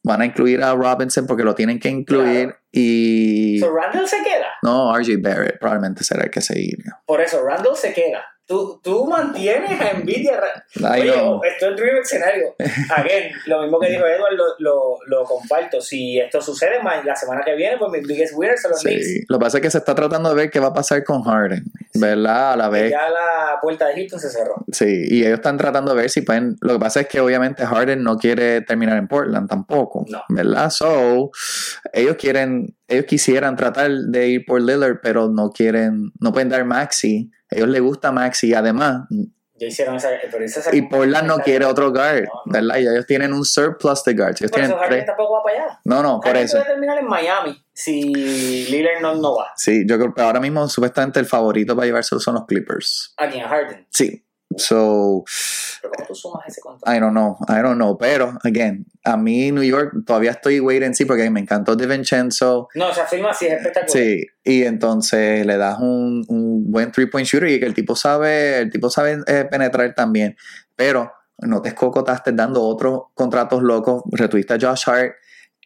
Van a incluir a Robinson porque lo tienen que incluir. Claro. Y So, Randall se queda. no, RJ Barrett probablemente será el que seguir. Por eso, Randall se queda. Tú, tú mantienes a Embiid y a Ra- I Oye, esto es el dream escenario. Again, lo mismo que dijo Edward, lo, lo, lo comparto. Si esto sucede la semana que viene, pues mis biggest winners son los Knicks. Sí, lo que pasa es que se está tratando de ver qué va a pasar con Harden, ¿verdad? A la Que vez. Ya la puerta de Houston se cerró. Sí, y ellos están tratando de ver si pueden. Lo que pasa es que obviamente Harden no quiere terminar en Portland tampoco, No. ¿verdad? So, ellos quieren, ellos quisieran tratar de ir por Lillard, pero no quieren, no pueden dar Maxi. A ellos les gusta Maxi, además, Ya hicieron esa. Pero esa y Portland no quiere otro guard, No, no. ¿verdad? Y ellos tienen un surplus de guards. Ellos Por eso tienen Harden tres. tampoco va para allá. No, no, por eso. puede terminar en Miami si Lillard no, no va. Sí, yo creo que ahora mismo supuestamente el favorito para llevárselo son los Clippers. ¿A quién? A Harden. Sí. So, Pero ¿cómo tú sumas ese contrato? I don't know, I don't know. Pero, again, a mí New York todavía estoy wait and see porque me encantó De Vincenzo. No, esa firma sí es espectacular. Sí, y entonces le das un, un buen three point shooter y que el tipo sabe, el tipo sabe eh, penetrar también. Pero no te escocotaste dando otros contratos locos, retuviste a Josh Hart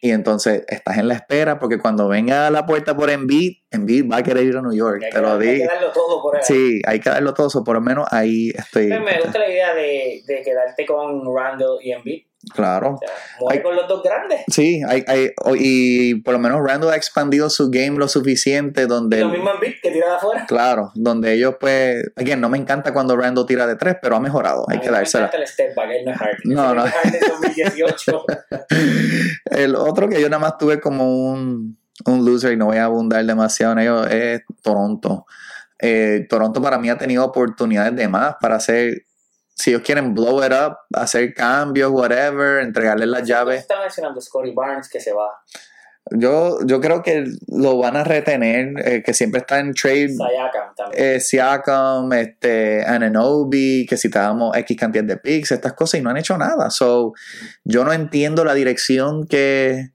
y entonces estás en la espera porque cuando venga a la puerta por Embiid, Embiid va a querer ir a New York, Hay que, te lo hay que digo. darlo todo por él. Sí, hay que darlo todo, so por lo menos ahí estoy. Pero me gusta la idea de, de quedarte con Randall y Embiid. Claro. O sea, Hay- con los dos grandes. Sí, hay, hay, y por lo menos Randall ha expandido su game lo suficiente donde... Lo mismo Embiid que tira de afuera. Claro, donde ellos pues... Again, no me encanta cuando Randall tira de tres, pero ha mejorado, hay A que dársela. el step back, él no es. No, no. es Harden 2018. El otro que yo nada más tuve como un, un loser y no voy a abundar demasiado en ello es Toronto. Eh, Toronto para mí ha tenido oportunidades de más para hacer... Si ellos quieren blow it up, hacer cambios, whatever, entregarles las llaves. Está mencionando Scotty Barnes que se va. Yo, yo creo que lo van a retener, eh, que siempre está en trade Sayakam también. eh, Siakam, este, Ananobi, que si te damos X cantidad de picks, estas cosas, y no han hecho nada. So, yo no entiendo la dirección que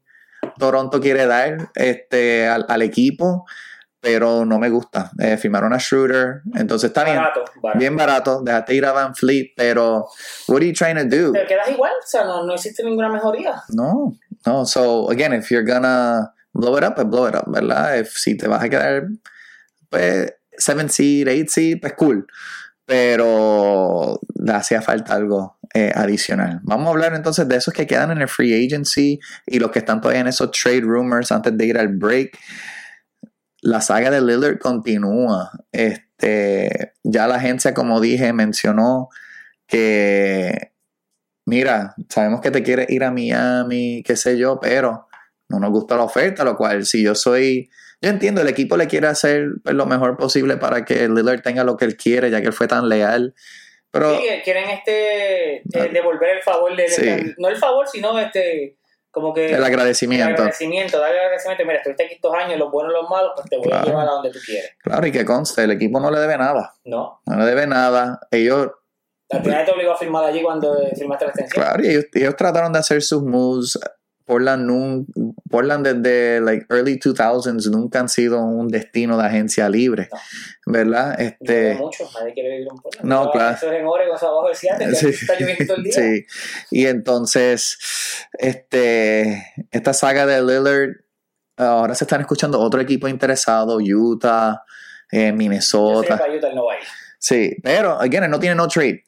Toronto quiere dar este, al, al equipo, pero no me gusta. Eh, firmaron a Schroeder, entonces está bien, barato, barato. bien barato, déjate ir a Van Fleet, pero what are you trying to do? Te quedas igual, o sea, no, no existe ninguna mejoría. No, no. So, again, if you're gonna blow it up, pues blow it up, ¿verdad? If, si te vas a quedar, pues, 7 seed, 8 seed, pues cool. Pero le hacía falta algo eh, adicional. Vamos a hablar entonces de esos que quedan en el free agency y los que están todavía en esos trade rumors antes de ir al break. La saga de Lillard continúa. Este, ya la agencia, como dije, mencionó que mira, sabemos que te quieres ir a Miami, qué sé yo, pero no nos gusta la oferta, lo cual si yo soy, yo entiendo, el equipo le quiere hacer pues, lo mejor posible para que Lillard tenga lo que él quiere, ya que él fue tan leal, pero Sí, quieren este eh, devolver el favor de, Sí. no el favor, sino este como que el el agradecimiento, agradecimiento, darle el agradecimiento, mira, estuviste aquí estos años, los buenos y los malos, pues te voy Claro. a llevar a donde tú quieres. claro, y que conste, el equipo no le debe nada, No, no le debe nada, ellos, al final te obligó a firmar allí cuando firmaste la extensión. claro, y ellos, ellos trataron de hacer sus moves, Portland, nun- Portland desde like early 2000s nunca han sido un destino de agencia libre, ¿verdad? Llueve Este, mucho, nadie quiere vivir en Portland. No, claro. Eso es en Oregon, eso abajo de Seattle, Sí. está lloviendo todo el día. Sí, y entonces, este, esta saga de Lillard, ahora se están escuchando otro equipo interesado, Utah, eh, Yo sé que Minnesota. para Utah no va a ir. Sí, pero, again, no tiene no trade.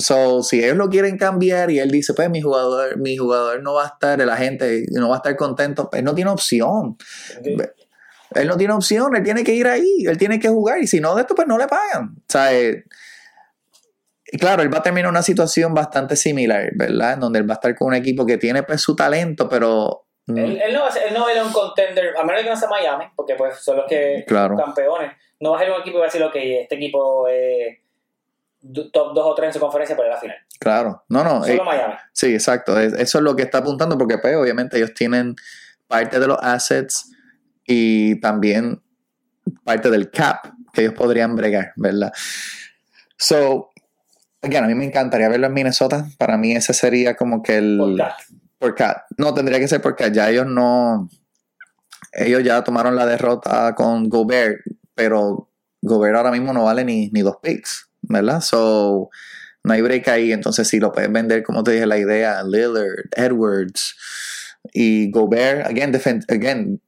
So, si ellos lo quieren cambiar y él dice, pues mi jugador, mi jugador no va a estar, el agente no va a estar contento, pues él no tiene opción. Él no tiene opción, él tiene que ir ahí, él tiene que jugar y si no de esto, pues no le pagan. O sea, eh, claro, él va a terminar una situación bastante similar, ¿verdad? En donde él va a estar con un equipo que tiene pues su talento, pero... mm, él, él, no, él no era un contender, a menos que no sea Miami, porque pues son los que claro. campeones. No va a ser un equipo que va a decir, ok, este equipo es top 2 o 3 en su conferencia para la final. Claro, no, no. Solo eh, Miami. Sí, exacto. Eso es lo que está apuntando, porque pues, obviamente ellos tienen parte de los assets y también parte del cap que ellos podrían bregar, ¿verdad? So, again, a mí me encantaría verlo en Minnesota. Para mí ese sería como que el... Por cat. Por cat. No, tendría que ser porque ya ellos no... Ellos ya tomaron la derrota con Gobert, pero Gobert ahora mismo no vale ni, ni dos picks, ¿verdad? So, no hay break ahí. Entonces, si lo puedes vender, como te dije, la idea, Lillard, Edwards y Gobert, again, again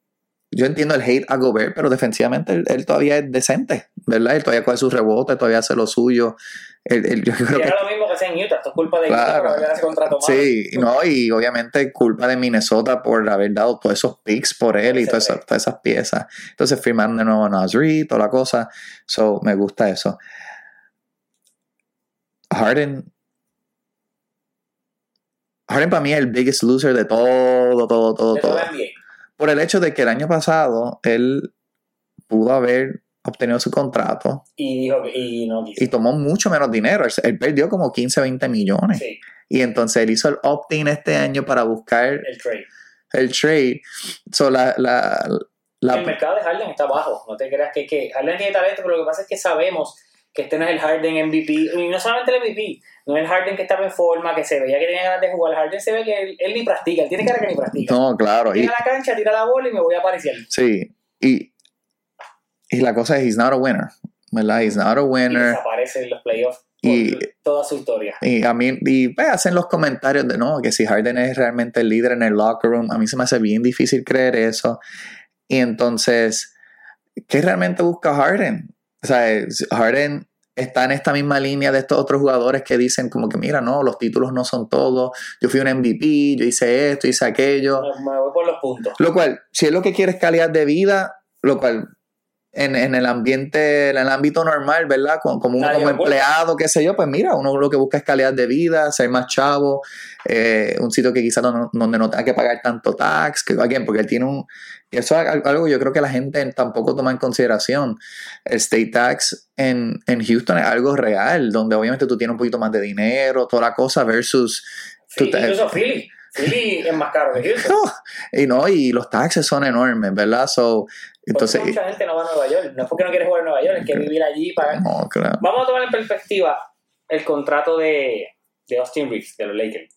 yo entiendo el hate a Gobert, pero defensivamente él, él, todavía es decente, ¿verdad? Él todavía coge sus rebotes, todavía hace lo suyo. Él, él, yo creo y era lo mismo que hacía en Utah, esto es culpa de Claro. Utah por haber contrato. Sí, no, y obviamente culpa de Minnesota por haber dado todos esos picks por él y todas esas, todas esas piezas. Entonces firmaron de nuevo a Nasri, toda la cosa. So, me gusta eso. Harden. Harden para mí es el biggest loser de todo, todo, todo, todo. Por el hecho de que el año pasado él pudo haber obtenido su contrato Y dijo que, y no quiso. y tomó mucho menos dinero. Él, él perdió como 15, 20 millones. Sí, Y entonces él hizo el opt-in este año para buscar el trade. el trade. So, la, la, la- el mercado de Harden está bajo. No te creas que, que Harden tiene talento, pero lo que pasa es que sabemos que este no es el Harden MVP. Y no solamente el MVP, no es el Harden que estaba en forma, que se veía que tenía ganas de jugar. El Harden se ve que él, él ni practica, él tiene cara que ni practica. no, claro. Y, Llega a la cancha, tira la bola y me voy a aparecer. sí. Y, y la cosa es, he's not a winner. ¿Verdad? He's not a Y winner. desaparece en los playoffs Y- toda su historia. Y a mí, y pues, hacen los comentarios de no, que si Harden es realmente el líder en el locker room, a mí se me hace bien difícil creer eso. Y entonces, ¿qué realmente busca Harden? O sea, es- Harden está en esta misma línea de estos otros jugadores que dicen como que mira, no, los títulos no son todo, yo fui un MVP, yo hice esto, hice aquello. Me, voy por los puntos. Lo cual, si es lo que quiere es calidad de vida, lo cual en, en el ambiente, en el ámbito normal, ¿verdad? Como, como uno como empleado, qué sé yo, pues mira, uno lo que busca es calidad de vida, ser más chavo, eh, un sitio que quizás no, donde no tenga que pagar tanto tax, que again, porque él tiene un... y Eso es al- algo que yo creo que la gente tampoco toma en consideración. El state tax en, en Houston es algo real, donde obviamente tú tienes un poquito más de dinero, toda la cosa, versus... Sí, incluso Philly. Philly es más caro que Houston. y no, y los taxes son enormes, ¿verdad? So, Entonces, mucha gente no va a Nueva York. No es porque no quiere jugar en Nueva York, es que vivir allí y pagar. No, claro. Vamos a tomar en perspectiva el contrato de, de Austin Reeves, de los Lakers.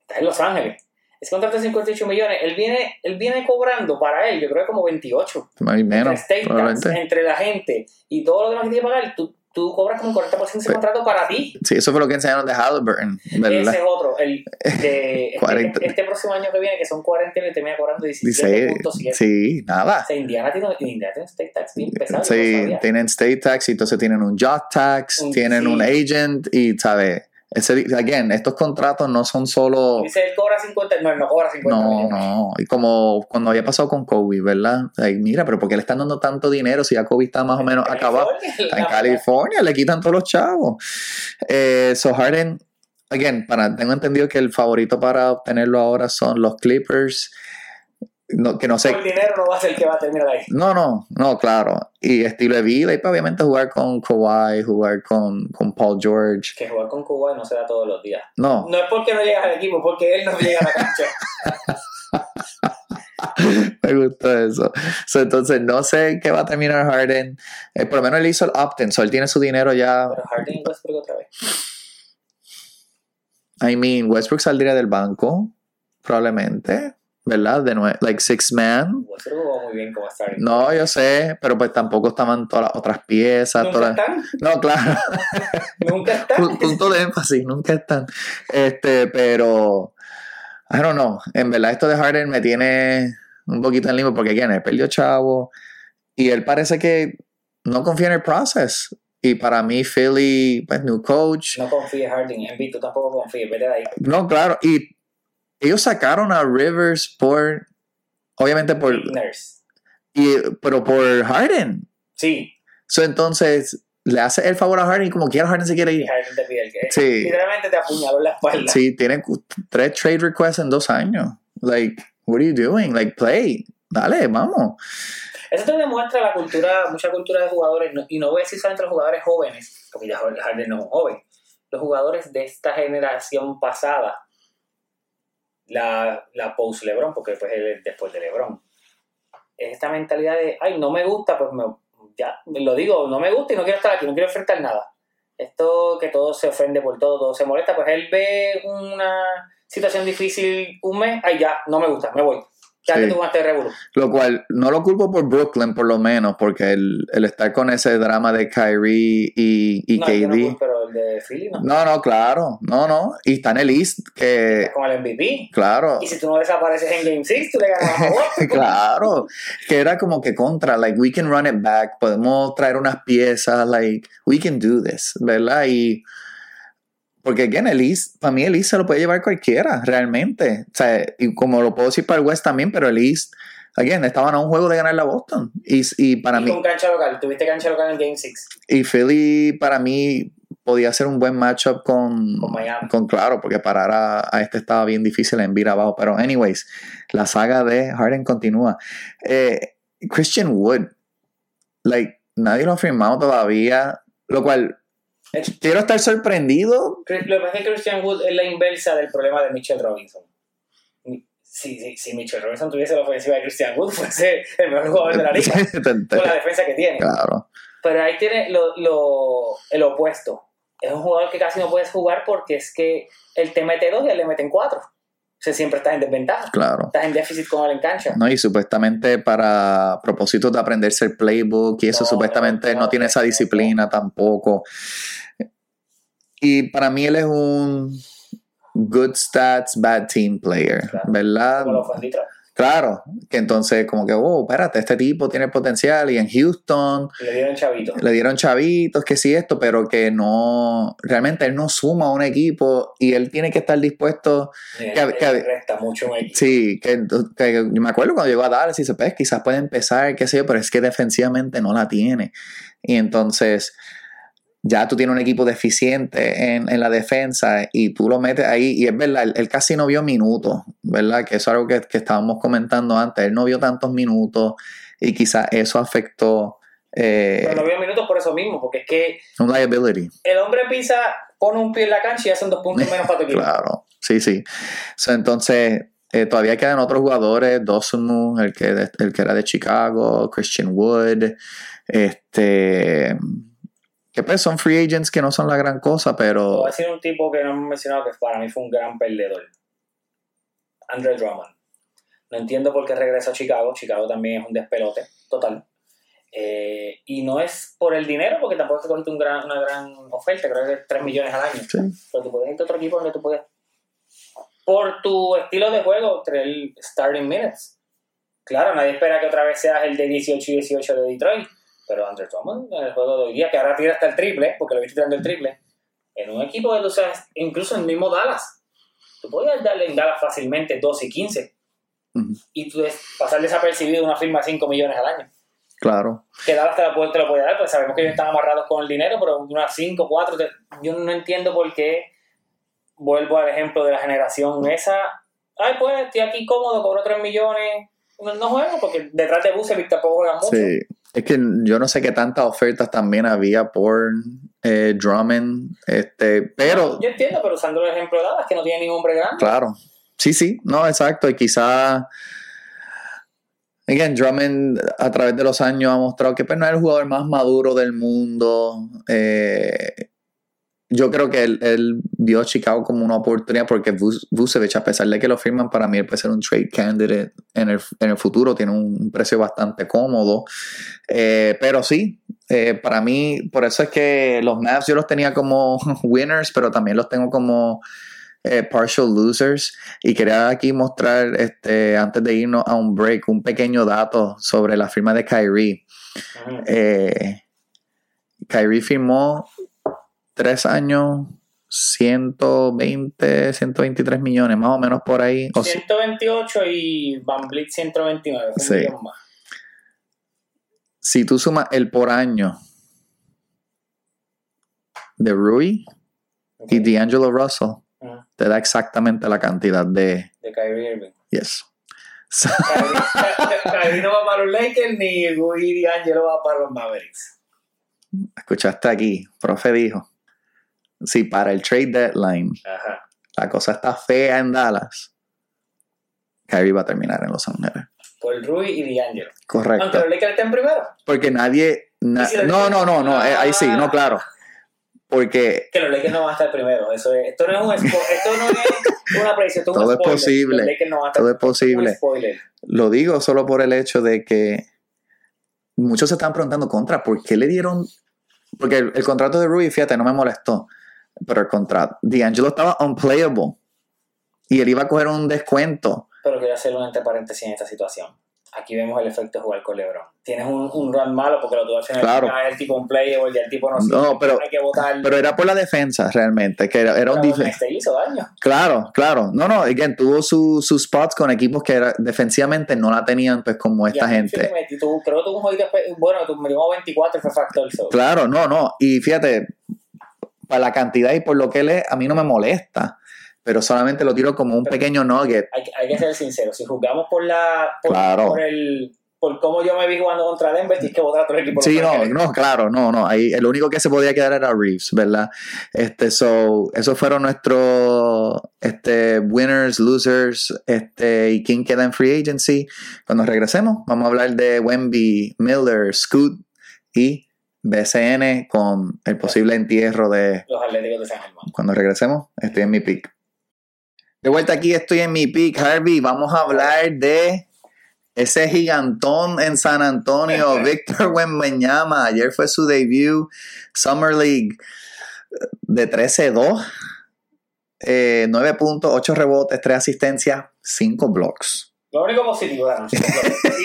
Está en Los Ángeles. Ese contrato de 58 millones. Él viene, él viene cobrando para él, yo creo que como 28. Más y menos, entre entre la gente y todo lo demás que tiene que pagar, tú, tú cobras como un 40% de ese contrato para ti. Sí, eso fue lo que enseñaron de Halliburton, Ese ¿verdad? es otro. El de este, 40. este próximo año que viene, que son 40 y le termina cobrando Dice, 17.7. sí, nada. O sea, Indiana tiene, Indiana tiene state tax bien pesado. no Sí, tienen state tax y entonces tienen un job tax, Un- tienen sí. un agent y, ¿sabes? Ese, again, estos contratos no son solo... Dice, él cobra 50, no, él no cobra 50 No, millones. no, y como cuando había pasado con Kobe, ¿verdad? Mira, pero ¿por qué le están dando tanto dinero si ya Kobe está más o menos acabado? Está en California, le quitan todos los chavos. Eh, so Harden, again, para, tengo entendido que el favorito para obtenerlo ahora son los Clippers. No, que no sé. Por dinero no va a ser el que va a terminar ahí. No, no, no, claro. Y estilo de vida, y pues, obviamente jugar con Kawhi, jugar con, con Paul George. Que jugar con Cuba no se da todos los días. No, No es porque no llegas al equipo, porque él no llega a la cancha. me gusta eso. So, entonces, no sé qué va a terminar Harden. Eh, por lo menos él hizo el opt-in, so él tiene su dinero ya. Pero Harden y Westbrook otra vez. I mean, Westbrook saldría del banco, probablemente, ¿verdad? De nuevo, like six man. Muy bien como. No, yo sé, pero pues tampoco estaban todas las otras piezas. Nunca todas están. No, claro, Nunca están. Pu- punto de énfasis, nunca están. Este, pero, I don't know, en verdad esto de Harden me tiene un poquito en limbo porque, again, él perdió chavo y él parece que no confía en el process. Y para mí, Philly, pues, new coach. No confíes Harden. En tú tampoco confíes. Vete de ahí. No, claro, y ellos sacaron a Rivers por, obviamente por, Nurse. y, pero por Harden. Sí. So, entonces, le hace el favor a Harden y como quiera Harden se quiere ir. Harden te pide el que. Sí. Literalmente te apuñaló en la espalda. Sí, tiene tres trade requests en dos años. Like, what are you doing? Like, play. Dale, vamos. Eso te demuestra la cultura, mucha cultura de jugadores, y no voy a decir solamente los jugadores jóvenes, porque ya Harden no es un joven, los jugadores de esta generación pasada, la, la post LeBron, porque es después de LeBron, es esta mentalidad de, ay, no me gusta, pues me, ya lo digo, no me gusta y no quiero estar aquí, no quiero enfrentar nada. Esto que todo se ofende por todo, todo se molesta, pues él ve una situación difícil un mes, ay, ya, no me gusta, me voy. Ya Sí. que con este revolú. Lo cual no lo culpo por Brooklyn, por lo menos, porque el, el estar con ese drama de Kyrie y, y No, yo no KD. voy, pero el de Philly no. No, no, claro. No, no. Y está en el East, que, Con el MVP. claro. Y si tú no desapareces en Game 6, tú le ganas a Boston. claro, que era como que contra, like, we can run it back, podemos traer unas piezas, like, we can do this, ¿verdad? Y, porque, again, el East, para mí el East se lo puede llevar cualquiera, realmente. O sea, y como lo puedo decir para el West también, pero el East, again, estaban a un juego de ganar la Boston. Y, y para Y mí, con cancha local. Tuviste cancha local en Game 6 y Philly, para mí, podía ser un buen matchup con, con Miami. con claro, porque parar a, a este estaba bien difícil en vir abajo. Pero, anyways, la saga de Harden continúa. Eh, Christian Wood, like, nadie lo ha firmado todavía, lo cual quiero estar sorprendido. Lo que pasa es que Christian Wood es la inversa del problema de Mitchell Robinson. Si, si, si Mitchell Robinson tuviese la ofensiva de Christian Wood, fuese el mejor jugador de la liga. con la defensa que tiene. claro, Pero ahí tiene lo, lo- el opuesto. Es un jugador que casi no puedes jugar porque es que él te mete dos y él le meten cuatro. O sea, siempre estás en desventaja. claro. Estás en déficit con él en cancha. No, y supuestamente para propósitos de aprenderse el playbook y eso, No, supuestamente no, no, tiene esa disciplina tampoco. Y para mí él es un good stats, bad team player, Claro. ¿verdad? Como lo fue en Detroit. Claro, que entonces como que, oh, espérate, este tipo tiene potencial y en Houston le dieron chavito. le dieron chavitos, que sí esto, pero que no, realmente él no suma a un equipo y él tiene que estar dispuesto que- que- resta mucho equipo. Sí, que, me acuerdo cuando llegó a Dallas y dice, pues quizás puede empezar, qué sé yo, pero es que defensivamente no la tiene. Y entonces ya tú tienes un equipo deficiente en, en la defensa y tú lo metes ahí y es verdad, él, él casi no vio minutos, ¿verdad? Que eso es algo que, que estábamos comentando antes, él no vio tantos minutos y quizás eso afectó eh, Pero no vio minutos por eso mismo, porque es que un liability. el hombre pisa, pone un pie en la cancha y hacen dos puntos menos para tu equipo. Claro, sí, sí. So, entonces, eh, todavía quedan otros jugadores, Dosunmu, el que, el que era de Chicago, Christian Wood, este, que pues son free agents que no son la gran cosa, pero Voy a decir un tipo que no hemos mencionado que para mí fue un gran perdedor. Andre Drummond. No entiendo por qué regresó a Chicago. Chicago también es un despelote total. Eh, y no es por el dinero, porque tampoco es que cogiste un gran, una gran oferta, creo que es 3 millones al año. sí, Pero tú puedes irte a otro equipo donde tú puedes, por tu estilo de juego, tener starting minutes. Claro, nadie espera que otra vez seas el de 18 y 18 de Detroit, pero Andre Drummond en el juego de hoy día, que ahora tira hasta el triple, porque lo viste tirando el triple, en un equipo que tú sabes, incluso en el mismo Dallas, tú podías darle en Dallas fácilmente 12 y 15 Ujú. y tú pasar desapercibido una firma de 5 millones al año. claro. Que Dallas te, la puede, te lo puede dar, pues sabemos que ellos están amarrados con el dinero, pero unas 5, 4, yo no entiendo por qué, vuelvo al ejemplo de la generación esa, ay pues estoy aquí cómodo, cobro 3 millones, no, no juego, porque detrás de Bucevic tampoco juegan mucho. Sí. Es que yo no sé qué tantas ofertas también había por eh, Drummond, este, pero Yo entiendo, pero usando el ejemplo de Dallas, que no tiene ningún hombre grande. Claro. Sí, sí, no, exacto. Y quizá. Again, Drummond a través de los años ha mostrado que pues, no es el jugador más maduro del mundo. Eh, yo creo que él, él vio a Chicago como una oportunidad porque Vucevic, a pesar de que lo firman, para mí él puede ser un trade candidate en el, en el futuro. Tiene un precio bastante cómodo. Eh, pero sí, eh, para mí, por eso es que los Mavs yo los tenía como winners, pero también los tengo como eh, partial losers. Y quería aquí mostrar, este, antes de irnos a un break, un pequeño dato sobre la firma de Kyrie. Kyrie firmó tres años, 120, 123 millones, más o menos por ahí. O si- 128 y Van Vliet 129, fue un Sí. más. si tú sumas el por año, de Rui Ok. y D'Angelo Russell Ujú. te da exactamente la cantidad de De Kyrie Irving. yes. So, Kyrie, no va para los Lakers ni Rui D'Angelo va para los Mavericks. escuchaste aquí, profe dijo, si para el trade deadline Ajá. la cosa está fea en Dallas, Kyrie va a terminar en Los Ángeles. Por Rui y D'Angelo. Aunque Correcto. los Lakers estén primero. Porque nadie... na- ¿Y si lo no, no, no, no, eh, ahí sí, no, Ah. claro. Porque Que los Lakers no van a estar primero. Eso es, esto no es un esto no es una predicción, esto es un Todo es posible. Los no van a estar todo es posible. Lo digo solo por el hecho de que muchos se están preguntando contra, ¿por qué le dieron? Porque el, el contrato de Rui, fíjate, no me molestó, pero el contrato, D'Angelo estaba unplayable y él iba a coger un descuento. Pero quiero hacer un entre paréntesis en esta situación. Aquí vemos el efecto de jugar con LeBron. Tienes un, un run malo porque lo tuvo al final. Claro. Ya el tipo un playable, ya el tipo no No, pero- hay que votar. Pero era por la defensa realmente, que era, era un hizo daño. Claro, claro. No, no, again, tuvo su- sus spots con equipos que era- defensivamente no la tenían pues como esta gente. metí- tú- creo que tuvo un bueno, metimos 24 y fue factor. so. Claro, no, no. Y fíjate, para la cantidad y por lo que él es, a mí no me molesta. Pero solamente lo tiro como un pequeño nugget. Hay, que- hay que ser sincero. Si jugamos por la por, Claro. por el por cómo yo me vi jugando contra Denver, tienes que votar a otro equipo. Sí, no, no, claro, no, no. Ahí el único que se podía quedar era Reeves, ¿verdad? Este, so, esos fueron nuestros este, winners, losers, este, y quién queda en free agency. Cuando regresemos, vamos a hablar de Wemby, Miller, Scoot y BCN con el posible entierro de, Los Atléticos de San Germán. Cuando regresemos, estoy en mi pick. De vuelta aquí, estoy en mi pick, Harvey. Vamos a hablar de ese gigantón en San Antonio, Víctor Wembanyama. Ayer fue su debut, Summer League, de 13-2. Eh, 9 puntos, 8 rebotes, 3 asistencias, 5 blocks. Lo único positivo de la noche.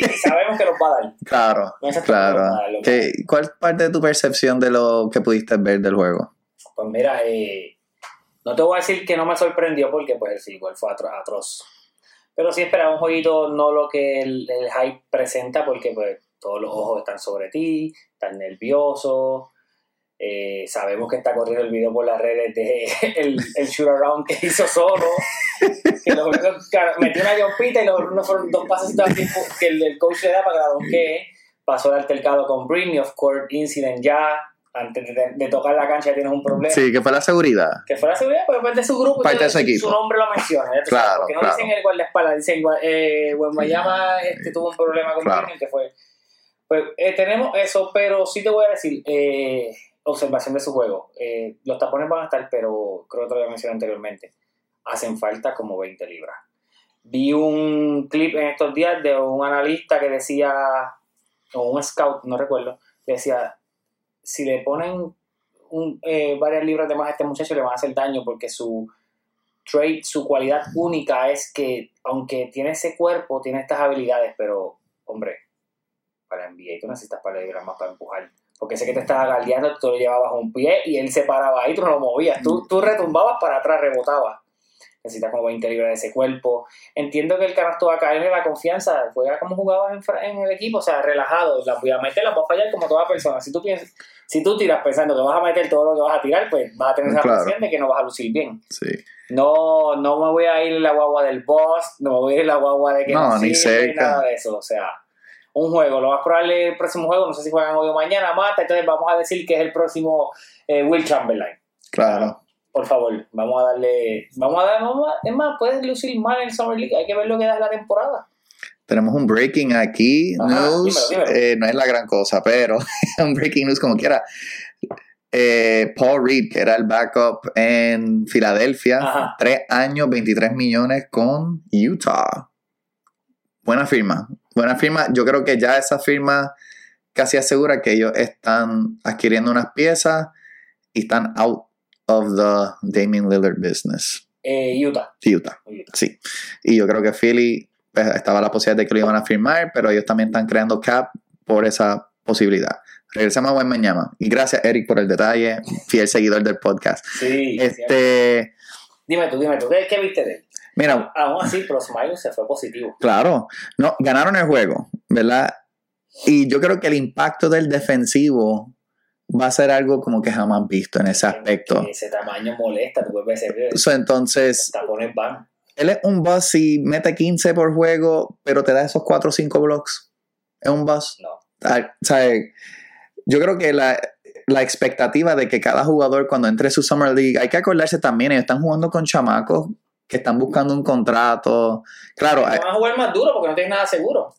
y, y sabemos que los va a dar. Claro, No claro. a dar, ¿Qué- ¿Cuál es parte de tu percepción de lo que pudiste ver del juego? Pues mira, eh, no te voy a decir que no me sorprendió porque pues el goal fue atro- atroz. Pero sí esperaba un jueguito, no lo que el, el hype presenta, porque pues todos los ojos están sobre ti, estás nervioso. Eh, sabemos que está corriendo el video por las redes de el, el shoot around que hizo solo. que lo metió una jumpita y los no fueron dos pasos que el, el coach le da para que la donquee. Pasó el altercado con Britney, of course, incident ya. Antes de, de tocar la cancha tienes un problema Sí, que fue la seguridad. que fuera seguridad, pero parte de su grupo, Parte de su equipo. su nombre lo menciona. ya tú Claro, sabes, porque no claro. dicen el guardaespaldas, dicen eh, Guayama este, tuvo un problema con Claro. Britney, que fue. Pues eh, tenemos eso, pero sí te voy a decir, eh, observación de su juego. Eh, los tapones van a estar, pero creo que lo había mencionado anteriormente. Hacen falta como 20 libras. Vi un clip en estos días de un analista que decía, o un scout, no recuerdo, decía, si le ponen un, eh, varias libras de más a este muchacho le van a hacer daño porque su trait, su cualidad única es que aunque tiene ese cuerpo, tiene estas habilidades, pero hombre, para NBA tú necesitas para libras más para empujar. Porque sé que te estaba galdeando, tú lo llevabas un pie y él se paraba ahí, tú no lo movías. Tú, tú retumbabas para atrás, rebotabas. Necesitas como 20 libras de ese cuerpo. Entiendo que el canasto va a caer en la confianza. Juega como jugabas en, en el equipo, o sea, relajado. Las voy a meter, las voy a fallar como toda persona. Si tú piensas, si tú tiras pensando que vas a meter todo lo que vas a tirar, pues vas a tener esa Claro. presión de que no vas a lucir bien. Sí. No, no me voy a ir en la guagua del boss, no me voy a ir en la guagua de que No, no, ni sirve, cerca. nada de eso. O sea, un juego, lo más probable el próximo juego, no sé si juegan hoy o mañana, mata, entonces vamos a decir que es el próximo eh, Will Chamberlain. Claro. Por favor, vamos a darle, vamos a dar, vamos a- es más, puedes lucir mal en el Summer League, hay que ver lo que da la temporada. Tenemos un breaking aquí, Ajá, news. dímelo, dímelo. Eh, no es la gran cosa, pero un breaking news como quiera. Eh, Paul Reed, que era el backup en Filadelfia, Ajá. tres años, 23 millones con Utah. Buena firma, buena firma. Yo creo que ya esa firma casi asegura que ellos están adquiriendo unas piezas y están out of the Damian Lillard business. Eh, Utah. Utah. Utah. Sí. Y yo creo que Philly pues, estaba la posibilidad de que lo iban a firmar, pero ellos también están creando cap por esa posibilidad. Regresamos a Buen Mañana. Y gracias, Eric, por el detalle, fiel seguidor del podcast. Sí. Este, Dime tú, dime tú, ¿qué, qué viste de él? Mira, Aún así, Pro Smile se fue positivo. claro, no, ganaron el juego, ¿verdad? Y yo creo que el impacto del defensivo va a ser algo como que jamás visto en ese aspecto. Ese tamaño molesta, tú puedes ver. So, entonces, tapones van. Él es un bus si mete 15 por juego, pero te da esos 4 o 5 blocks. ¿Es un bus? No. Ah, o sea, yo creo que la, la expectativa de que cada jugador cuando entre su Summer League, hay que acordarse también, ellos están jugando con chamacos que están buscando un contrato. Claro. Van a jugar más duro porque no tienes nada seguro.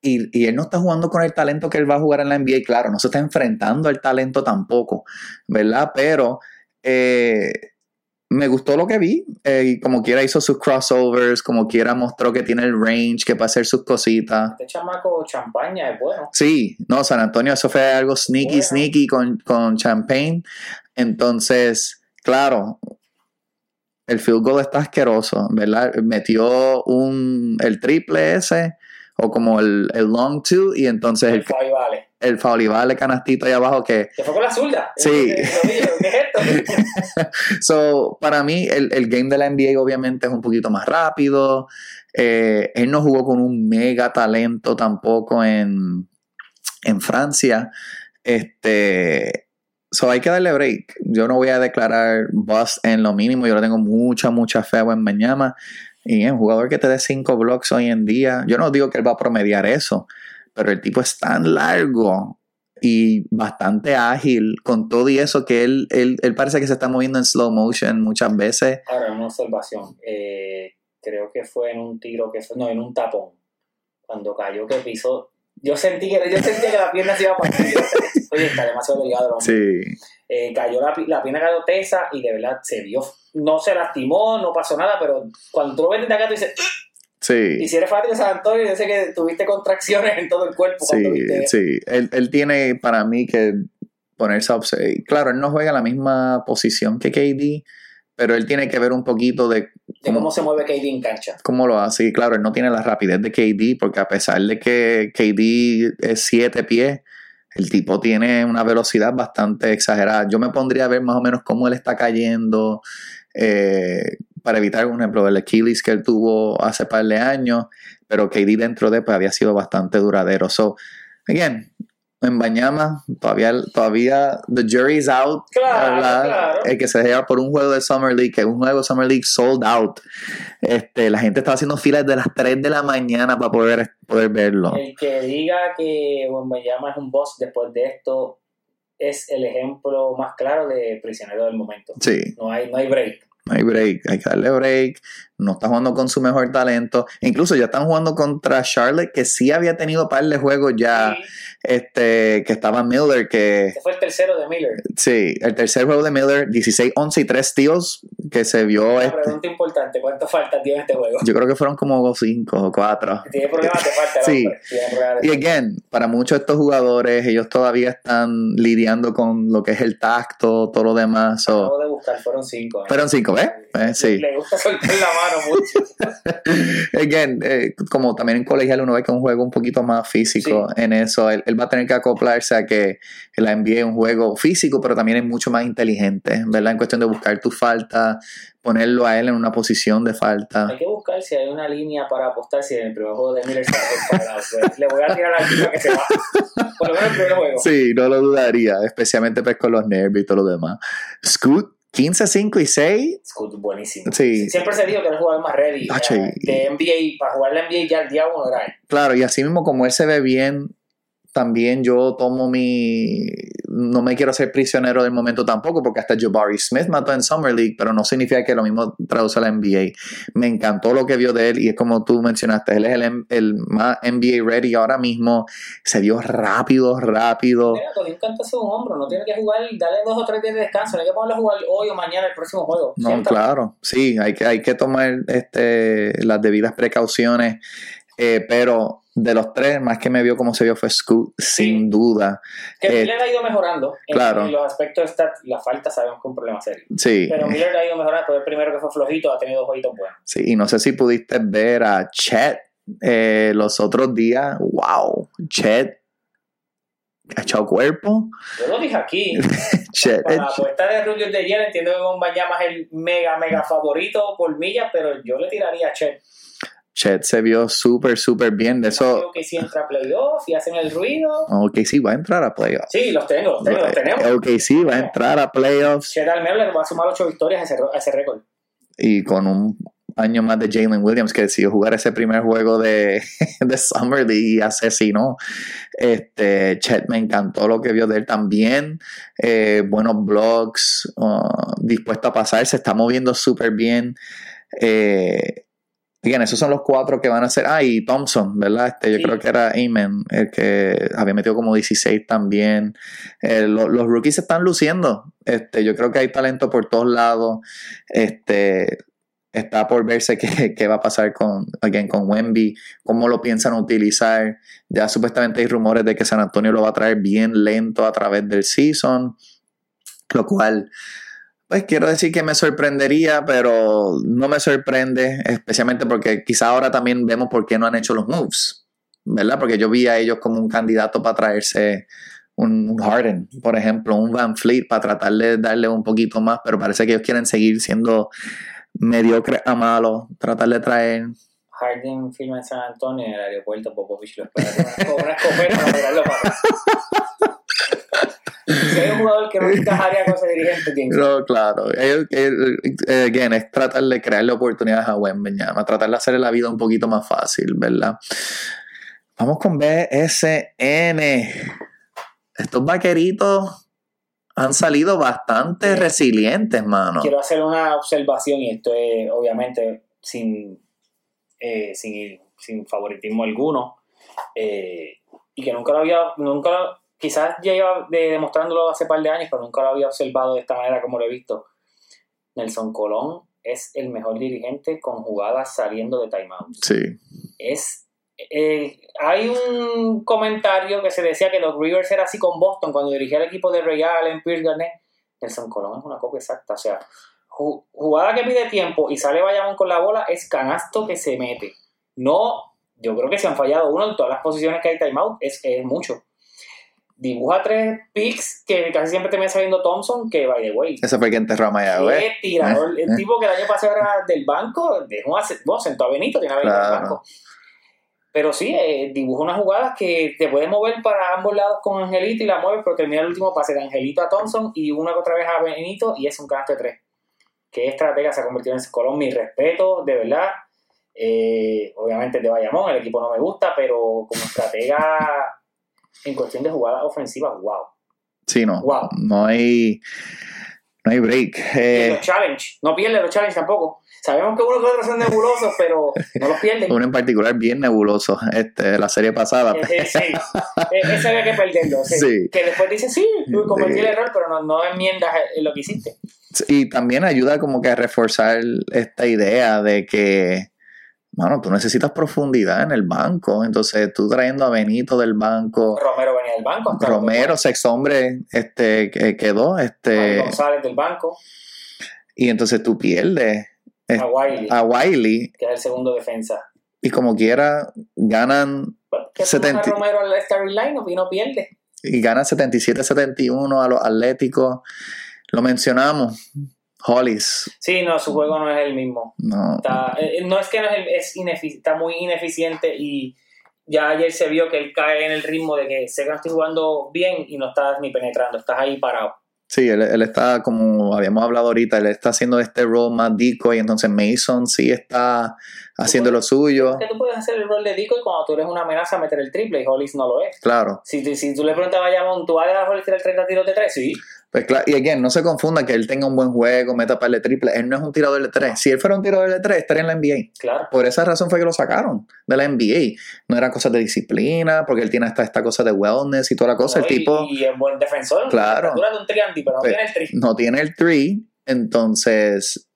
Y, y, él no está jugando con el talento que él va a jugar en la NBA, claro, no se está enfrentando al talento tampoco, ¿verdad? Pero eh, me gustó lo que vi, eh, como quiera hizo sus crossovers, como quiera mostró que tiene el range, que puede hacer sus cositas. Este chamaco champaña es bueno. Sí, no, San Antonio, eso fue algo sneaky, bueno. sneaky con, con champagne. Entonces, claro, el field goal está asqueroso, ¿verdad? Metió un, el triple ese, o como el, el long two, y entonces El el, el canastito ahí abajo que... Que fue con la zurda. Sí. ¿Qué es esto? So, para mí, el, el game de la NBA obviamente es un poquito más rápido. Eh, él no jugó con un mega talento tampoco en, en Francia. Este, so hay que darle break. Yo no voy a declarar bust en lo mínimo. Yo le tengo mucha, mucha fe a Mañana. Y es un jugador que te dé 5 blocks hoy en día. Yo no digo que él va a promediar eso, pero el tipo es tan largo y bastante ágil con todo y eso que él, él, él parece que se está moviendo en slow motion muchas veces. Ahora, una observación. Eh, creo que fue en un tiro que fue, no, en un tapón. Cuando cayó que pisó. Yo sentí que, yo sentía que la pierna se iba a partir. Oye, está demasiado delgado el hombre. Sí. Eh, cayó la, la pierna cayó tesa y de verdad se vio. No se lastimó, no pasó nada, pero cuando tú lo ves desde acá, tú dices. Sí. Y si eres fanático de San Antonio, yo sé que tuviste contracciones en todo el cuerpo. Sí, viste sí. Él, él tiene para mí que ponerse a observar. Claro, él no juega en la misma posición que KD, pero él tiene que ver un poquito de de cómo se mueve KD en cancha. cómo lo hace. Y claro, él no tiene la rapidez de KD, porque a pesar de que KD es siete pies, el tipo tiene una velocidad bastante exagerada. Yo me pondría a ver más o menos cómo él está cayendo, eh, para evitar, por ejemplo, el Achilles que él tuvo hace par de años, pero KD dentro de pues, había sido bastante duradero. So, again, en Bañama, todavía, todavía the jury's out. Claro, claro. El que se lleva por un juego de Summer League, que es un juego de Summer League sold out. Este, la gente estaba haciendo filas de las 3 de la mañana para poder, poder verlo. El que diga que Wembanyama es un boss después de esto es el ejemplo más claro de prisionero del momento. Sí. No hay, no hay break. No hay break, hay que darle break. No está jugando con su mejor talento. Incluso ya están jugando contra Charlotte, que sí había tenido par de juegos ya. Sí, Este, que estaba Miller, que este fue el tercero de Miller. sí, el tercer juego de Miller, 16, 11 y 3 steals, que se vio. Una Este, pregunta importante, ¿cuánto falta tío en este juego? yo creo que fueron como 5 o 4. Tiene problemas de falta, Sí. Y again, para muchos de estos jugadores, ellos todavía están lidiando con lo que es el tacto, todo lo demás. so- Acabo de buscar, fueron cinco. ¿eh? fueron 5, ¿ves? Eh, sí. Le gusta soltar la mano mucho. Again, eh, como también en colegial uno ve que es un juego un poquito más físico en eso, él, él va a tener que acoplarse a que la NBA es un juego físico, pero también es mucho más inteligente, ¿verdad? En cuestión de buscar tu falta, ponerlo a él en una posición de falta. Hay que buscar si hay una línea para apostar si en el primer juego de Miller. Pues, Le voy a tirar la línea que se va. Por lo menos el primer juego. Sí, no lo dudaría, especialmente pues con los nervios y todo lo demás. Scoot, 15, 5 y 6. Scoot, buenísimo. Sí. Siempre se dijo que era el jugador más ready eh, y- de NBA. Para jugar la NBA ya el día uno era él. Claro, y así mismo como él se ve bien, también yo tomo mi... No me quiero ser prisionero del momento tampoco, porque hasta Jabari Smith mató en Summer League, pero no significa que lo mismo traduce a la NBA. Me encantó lo que vio de él y es como tú mencionaste, él es el, el más NBA ready ahora mismo. Se vio rápido, rápido. Mira, hombro. No tiene que jugar, dale dos o tres días de descanso. No hay que ponerlo a jugar hoy o mañana el próximo juego. No, claro, sí, hay que, hay que tomar este, las debidas precauciones, eh, pero de los tres, más que me vio como se vio fue Scoot, sin duda. Que Eh, Miller ha ido mejorando. Claro. en los aspectos de la falta sabemos que es un problema serio. Sí, Pero Miller ha ido mejorando. Fue el primero que fue flojito, ha tenido dos jueguitos buenos. sí, y no sé si pudiste ver a Chet eh, los otros días. ¡Wow! Chet ha echado cuerpo. Yo lo dije aquí. Chet, Para la eh, apuesta de Rudy de ayer, entiendo que Bombanyama es el mega, mega favorito por millas, pero yo le tiraría a Chet. Chet se vio súper, súper bien. De eso. Creo que si entra a playoff y hacen el ruido. Ok, sí, va a entrar a playoffs. Sí, los tengo, los tengo, los tenemos. Ok, sí, va a entrar a playoffs. Chet al menos le va a sumar 8 victorias a ese, a ese récord. Y con un año más de Jalen Williams que decidió jugar ese primer juego de, de Summer League y asesinó. Este, Chet me encantó lo que vio de él también. Eh, buenos blogs, uh, dispuesto a pasar, se está moviendo súper bien. Eh, Bien, esos son los cuatro que van a ser. Ah, y Thompson, ¿verdad? Este, yo Sí. creo que era Amen, el que había metido como 16 también. Eh, lo- los rookies se están luciendo. Este, yo creo que hay talento por todos lados. Este, está por verse qué, qué va a pasar con, again, con Wemby, cómo lo piensan utilizar. Ya supuestamente hay rumores de que San Antonio lo va a traer bien lento a través del season, lo cual, pues quiero decir que me sorprendería, pero no me sorprende, especialmente porque quizá ahora también vemos por qué no han hecho los moves, ¿verdad? Porque yo vi a ellos como un candidato para traerse un Harden, por ejemplo, un Van Fleet para tratar de darle un poquito más, pero parece que ellos quieren seguir siendo mediocres a malos, tratar de traer Harden firma en San Antonio en el aeropuerto Popovich lo espera con una- escopeta para tirarlo para Si hay un jugador que no encajaría con ese dirigente. No, claro. Ellos- ellos- eh, again, es tratar de crearle oportunidades a Wembeñama, tratar de hacerle la vida un poquito más fácil, ¿verdad? Vamos con BSN. Estos vaqueritos han salido bastante resilientes, mano. Quiero hacer una observación y esto es obviamente sin, eh, sin, sin favoritismo alguno eh, y que nunca lo había, nunca lo- quizás ya iba de- demostrándolo hace par de años, pero nunca lo había observado de esta manera como lo he visto. Nelson Colón es el mejor dirigente con jugadas saliendo de timeout. Sí. es eh, hay un comentario que se decía que Doc Rivers era así con Boston cuando dirigía el equipo de Ray Allen, Pierce Garnett. Nelson Colón es una copia exacta. O sea, jugada que pide tiempo y sale Bayamón con la bola es canasto que se mete. No, yo creo que se han fallado uno en todas las posiciones que hay timeout, es, es mucho. Dibuja tres picks que casi siempre termina saliendo Thompson, que by the way. Ese fue el que enterró a Mayagüez. Qué tirador. El tipo que el año pasado era del banco, dejó un ase- bueno, sentó a Benito, tiene a Benito en el Claro. banco. Pero sí, eh, dibuja unas jugadas que te puedes mover para ambos lados con Angelito y la mueves, pero termina el último pase de Angelito a Thompson y una que otra vez a Benito y es un canasto de tres. Qué estratega se ha convertido en Colón, mi respeto, de verdad. Eh, obviamente de Bayamón, el equipo no me gusta, pero como estratega en cuestión de jugadas ofensivas, wow. Sí, no. Wow. No hay. No hay break. Eh, los challenge, no pierde los challenge tampoco. Sabemos que uno que otros son nebulosos, pero no los pierden. uno en particular bien nebuloso. Este, la serie pasada. Eh, eh, sí, Eh, ese había que perderlo. sí. Sí. Que después dice, sí, cometí Sí. el error, pero no, no enmiendas lo que hiciste. Y también ayuda como que a reforzar esta idea de que, bueno, tú necesitas profundidad en el banco. Entonces, tú trayendo a Benito del banco, Romero venía del banco. Romero, sexto hombre, este, que quedó, este, González del banco. y entonces tú pierdes eh, A Wiley, a Wiley que es el segundo defensa. y como quiera ganan ¿Qué 70. a Romero al starting lineup y no pierde? y ganan 77-71 a los Atléticos. Lo mencionamos, Hollis, Sí, no, su juego no es el mismo. no, Está- eh, no es que no es, el- es inefic- está muy ineficiente y ya ayer se vio que él cae en el ritmo de que sé que no estoy jugando bien y no estás ni penetrando, estás ahí parado. Sí, él, él está, como habíamos hablado ahorita, él está haciendo este rol más dico y entonces Mason sí está haciendo lo suyo, que tú puedes hacer el rol de Dico y cuando tú eres una amenaza meter el triple y Hollis no lo es. claro. Si, si tú le preguntas a Bayamón, ¿tú vas a dejar Hollis tirar 30 tiros de 3? Sí. Pues claro, y again, no se confunda que él tenga un buen juego, meta para el triple, él no es un tirador de tres. Si él fuera un tirador de tres, estaría en la NBA. Claro. Por esa razón fue que lo sacaron de la NBA. No eran cosas de disciplina, porque él tiene hasta esta cosa de wellness y toda la cosa. No, el y- tipo Y, es buen defensor. Claro. De un trianti, pero no Pues, tiene el tri. no tiene el three, entonces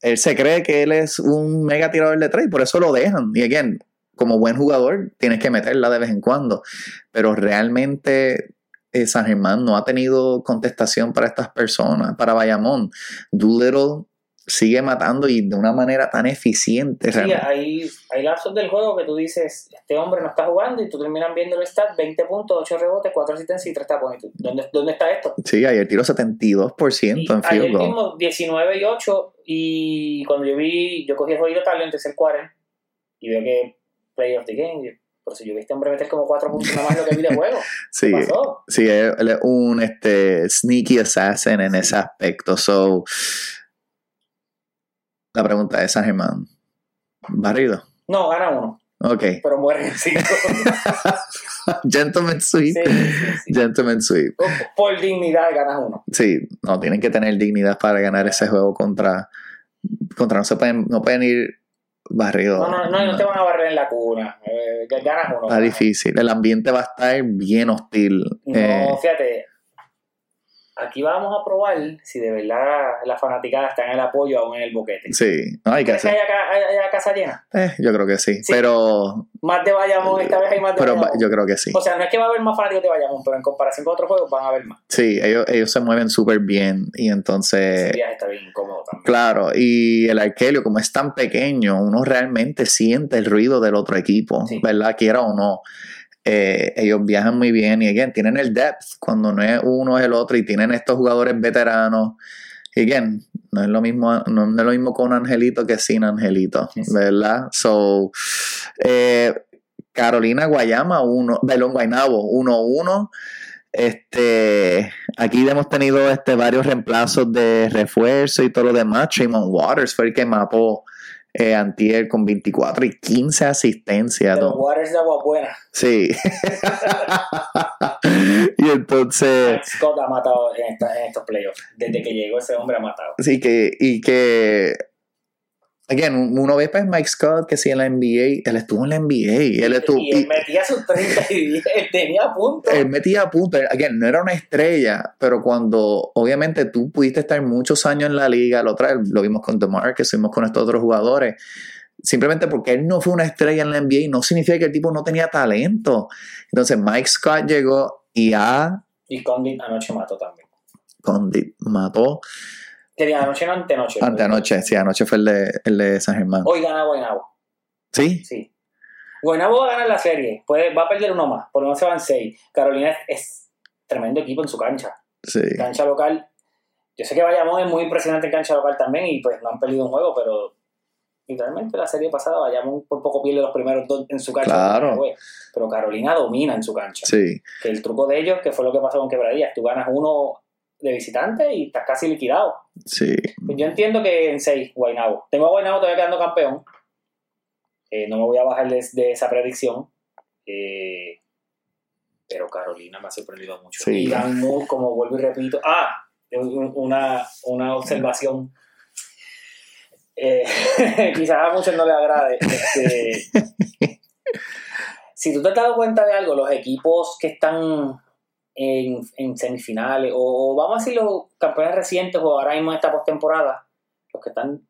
él se cree que él es un mega tirador de tres, y por eso lo dejan. Y again, como buen jugador, tienes que meterla de vez en cuando. Pero realmente eh, San Germán no ha tenido contestación para estas personas, para Bayamón. Doolittle sigue matando y de una manera tan eficiente. Sí, realmente. hay, hay lapsos del juego que tú dices, este hombre no está jugando y tú terminas viendo el stat, 20 puntos, 8 rebotes, 4 asistencias y 3 tapones. ¿Tú, ¿Dónde, ¿Dónde está esto? Sí, ayer tiró 72% Y en field goal. mismo 19 y 8 y cuando yo vi, yo cogí el jueguito tarde en tercer cuarto y veo que Player of the Game, pero si yo vi a hombre meter como cuatro puntos nada más lo que vi de juego. Sí, ¿Qué pasó? sí, él él es un este, sneaky assassin en ese aspecto. So, la pregunta es, San Germán, ¿barrido? No, gana uno, Ok. pero muere en cinco. Gentleman sweep. Sí, sí, sí. Gentleman sweep. Por dignidad ganas uno. Sí, no, tienen que tener dignidad para ganar ese juego contra. Contra no se pueden, no pueden ir barridos. No, no, no, no te van a barrer en la cuna. Eh, ganas uno. Está difícil. El ambiente va a estar bien hostil. No, Eh, fíjate. Aquí vamos a probar si de verdad la fanaticada está en el apoyo aún en el boquete. sí, no hay que ¿Crees que hacer. haya, ca- haya- haya casa llena? Eh, yo creo que sí. Sí. Pero, Más de Bayamón, esta vez hay más de pero Bayamón. yo creo que sí. O sea, no es que va a haber más fanáticos de Bayamón, pero en comparación con otros juegos van a haber más. Sí, ellos, ellos se mueven súper bien. Y entonces, viaje está bien incómodo también. claro, y el arquelio, como es tan pequeño, uno realmente siente el ruido del otro equipo, Sí. ¿verdad? Quiera o no. Eh, ellos viajan muy bien y again, tienen el depth cuando no es uno es el otro y tienen estos jugadores veteranos. Y again, no es lo mismo, no, no es lo mismo con Angelito que sin Angelito. ¿verdad? So, eh, Carolina Guayama 1, Belón Guaynabo 1-1. Este, aquí hemos tenido este, varios reemplazos de refuerzo y todo lo demás. Tremont Waters fue el que mapó eh, Antier con 24 y 15 asistencias. Los. Waters de Agua Buena, Sí. y entonces, Scott ha matado en, esta- en estos playoffs. Desde que llegó ese hombre ha matado. sí que, y que, again, uno ve pues Mike Scott que sí en la NBA, él estuvo en la NBA, él estuvo, y él metía sus 30 y 10, él tenía puntos. él metía puntos, again, no era una estrella, pero cuando obviamente tú pudiste estar muchos años en la liga, lo, otra lo vimos con DeMar, que fuimos con estos otros jugadores, simplemente porque él no fue una estrella en la NBA no significa que el tipo no tenía talento. Entonces Mike Scott llegó y a Y Condit anoche mató también. Condit mató Tenía anoche no antenoche. Anteanoche, sí, anoche fue el de, el de San Germán. Hoy gana Guaynabo. ¿Sí? Sí. Guaynabo va a ganar la serie. Puede, va a perder uno más. Por lo menos se van seis. Carolina es, es tremendo equipo en su cancha. Sí. Cancha local. Yo sé que Bayamón es muy impresionante en cancha local también y pues no han perdido un juego, pero literalmente la serie pasada Bayamón por poco pierde los primeros dos en su cancha. Claro. Pero Carolina domina en su cancha. Sí. Que el truco de ellos, que fue lo que pasó con Quebradillas, tú ganas uno de visitante y estás casi liquidado. Sí. Pues yo entiendo que en 6, Guaynabo. Tengo a Guaynabo todavía quedando campeón. Eh, no me voy a bajar de, de esa predicción. Eh, pero Carolina me ha sorprendido mucho. Sí. Y Dan Moore, como vuelvo y repito. Ah, un- una, una observación. Eh, quizás a muchos no les agrade. Este, si tú te has dado cuenta de algo, los equipos que están en, en semifinales, o, o vamos a decir los campeones recientes, o ahora mismo en esta postemporada, los que están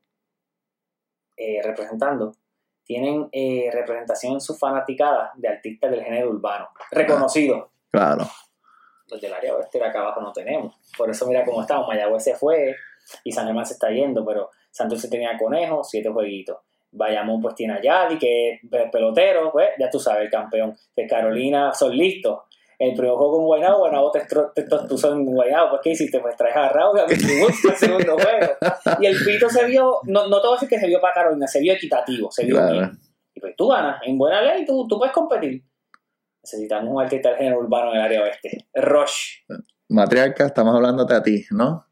eh, representando, tienen eh, representación en su fanaticada de artistas del género urbano, reconocidos. Claro. Los del área oeste de acá abajo no tenemos. Por eso mira cómo estamos. Mayagüez se fue y San Germán se está yendo, pero Santos tenía Conejo, siete jueguitos. Bayamón pues tiene a Yadi, que es pe- pelotero, pues ya tú sabes, el campeón. De Carolina son listos. El primer juego con Guaynabo, Guaynabo te, te tostuzó en Guaynabo. Pues, ¿qué hiciste? Pues traes a Raúl a para el segundo juego. Y el pito se vio, no, no te voy a decir que se vio para Carolina, se vio equitativo, se vio Claro. bien. Y pues tú ganas, en buena ley tú, tú puedes competir. Necesitamos un artista del género urbano en el área oeste. Rush. Matriarca, estamos hablándote a ti, ¿no?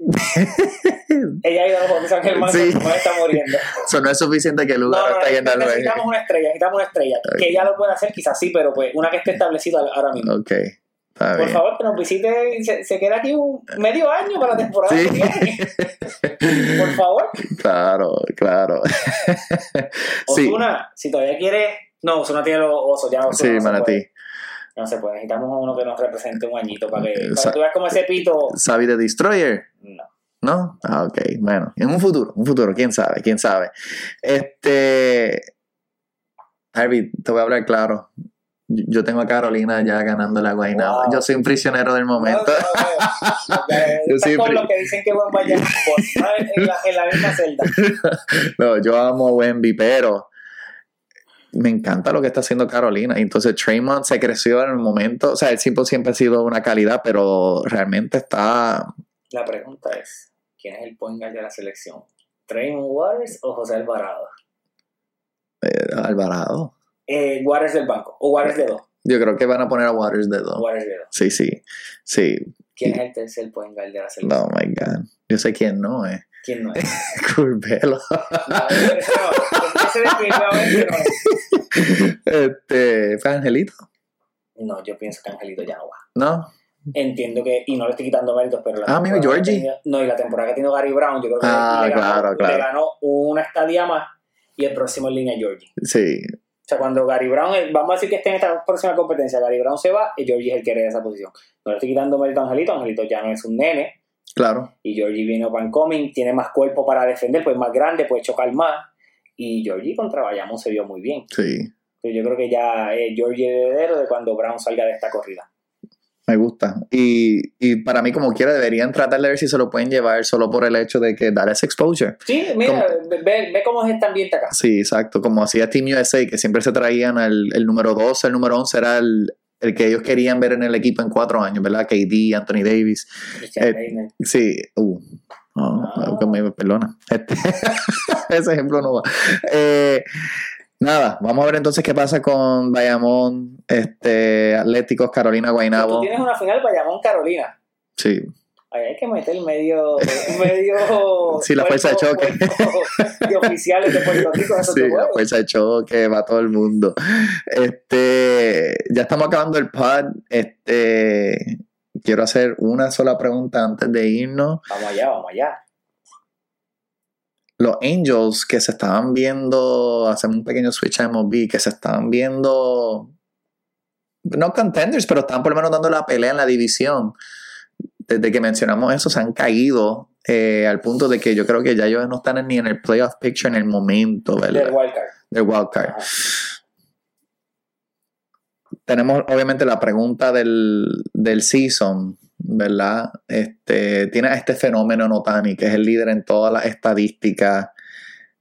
Ella ha ido a los Juegos de San Germán, Sí. no está muriendo. Eso no es suficiente que el lugar no, no, está al necesitamos una estrella, necesitamos una estrella. Que ella lo pueda hacer, quizás sí, pero pues una que esté establecida ahora mismo. Ok, está Por bien. favor, que nos visite se, se quede aquí un medio año para la temporada Sí. Por favor. Claro, claro. sí, Osuna, si todavía quieres. No, Osuna tiene los osos, ya Ozuna sí, no Manatí. No se puede. Necesitamos uno que nos represente un añito para que, para Sa- que tú veas como ese pito. ¿Sabe de Destroyer? No. ¿No? Ah, ok. Bueno, en un futuro, un futuro, quién sabe, quién sabe. Este. Harvey, te voy a hablar claro. Yo tengo a Carolina ya ganando la Guaynabo. Wow. Yo soy un prisionero del momento. No, no, no. Yo con los que dicen que vaya en la, en la misma celda. No, yo amo a Wemby, pero me encanta lo que está haciendo Carolina. Entonces, Traymond se creció en el momento. O sea, el tipo siempre ha sido una calidad, pero realmente está. La pregunta es: ¿quién es el point guard de la selección? ¿Traymond Waters o José Alvarado? Eh, Alvarado. Eh, Waters del banco. O Waters de dos. Yo creo que van a poner a Waters de dos. Waters de dos. Sí, sí. Sí. ¿Quién es el tercer point guard de la selección? Oh my God. Yo sé quién no es. ¿Quién no es? Curbelo. No, no. No este. ¿Fue Angelito? No, yo pienso que Angelito ya no va. No. Entiendo que, y no le estoy quitando méritos, pero la Ah, mira, Georgie. tenido- no, y la temporada que ha tenido Gary Brown, yo creo que Ah, le, ganó, claro, claro. le ganó una estadía más y el próximo en línea es Georgie. Sí. O sea, cuando Gary Brown, vamos a decir que esté en esta próxima competencia, Gary Brown se va y Georgie es el que hereda esa posición. No le estoy quitando mérito a Angelito, Angelito ya no es un nene Claro. y Georgie viene open coming, tiene más cuerpo para defender, pues es más grande, puede chocar más. Y Georgie contra Bayamón se vio muy bien. Sí. Pero yo creo que ya es Georgie heredero de cuando Brown salga de esta corrida. Me gusta. Y, y para mí, como quiera, deberían tratar de ver si se lo pueden llevar solo por el hecho de que dar ese exposure. Sí, mira, ve, ve cómo es este ambiente acá. Sí, exacto. Como hacía Team USA, que siempre se traían el, el número 12, el número 11 era el, el que ellos querían ver en el equipo en cuatro años, ¿verdad? KD, Anthony Davis. Christian Eh. Sí, uh, no, que me perdona. Este, ese ejemplo no va. Eh, nada, vamos a ver entonces qué pasa con Bayamón, este, Atléticos, Carolina, Tú Guaynabo. tienes una final Bayamón Carolina. Sí, Ahí hay que meter medio, medio Sí, la fuerza de choque. de oficiales de Puerto Rico sí, la fuerza de choque, va todo el mundo. Este, ya estamos acabando el pod. Este, quiero hacer una sola pregunta antes de irnos. Vamos allá, vamos allá. los Angels que se estaban viendo, hacemos un pequeño switch a MLB, que se estaban viendo, no contenders, pero estaban por lo menos dando la pelea en la división. Desde que mencionamos eso, se han caído eh, al punto de que yo creo que ya ellos no están ni en el playoff picture en el momento, ¿verdad? Del wildcard. Del wild card. Ajá. Tenemos obviamente la pregunta del, del season, ¿verdad? Este, tiene este fenómeno Notani, que es el líder en todas las estadísticas,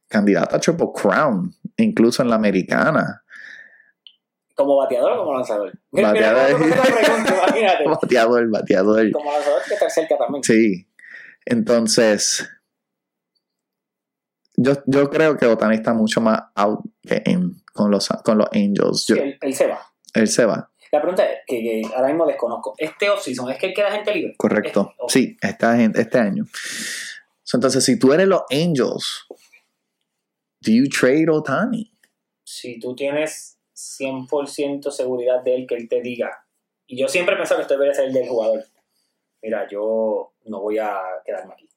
candidato a Triple Crown, incluso en la americana. ¿Como bateador o como lanzador? Mira, Bateador. mira, imagínate. Bateador, bateador. Como lanzador que estar cerca también. Sí. Entonces, yo, yo creo que Otani está mucho más out que in con los, con los Angels. Yo- Sí, él, él se va. él se va, La pregunta es, que, que ahora mismo desconozco. ¿Este off-season es que él queda gente libre? correcto. Este- Sí, esta gente, este año. Entonces, si tú eres los Angels, do you trade Otani? Si tú tienes 100% seguridad de él, que él te diga. Y yo siempre he pensado que esto debería ser el del jugador. Mira, yo no voy a quedarme aquí.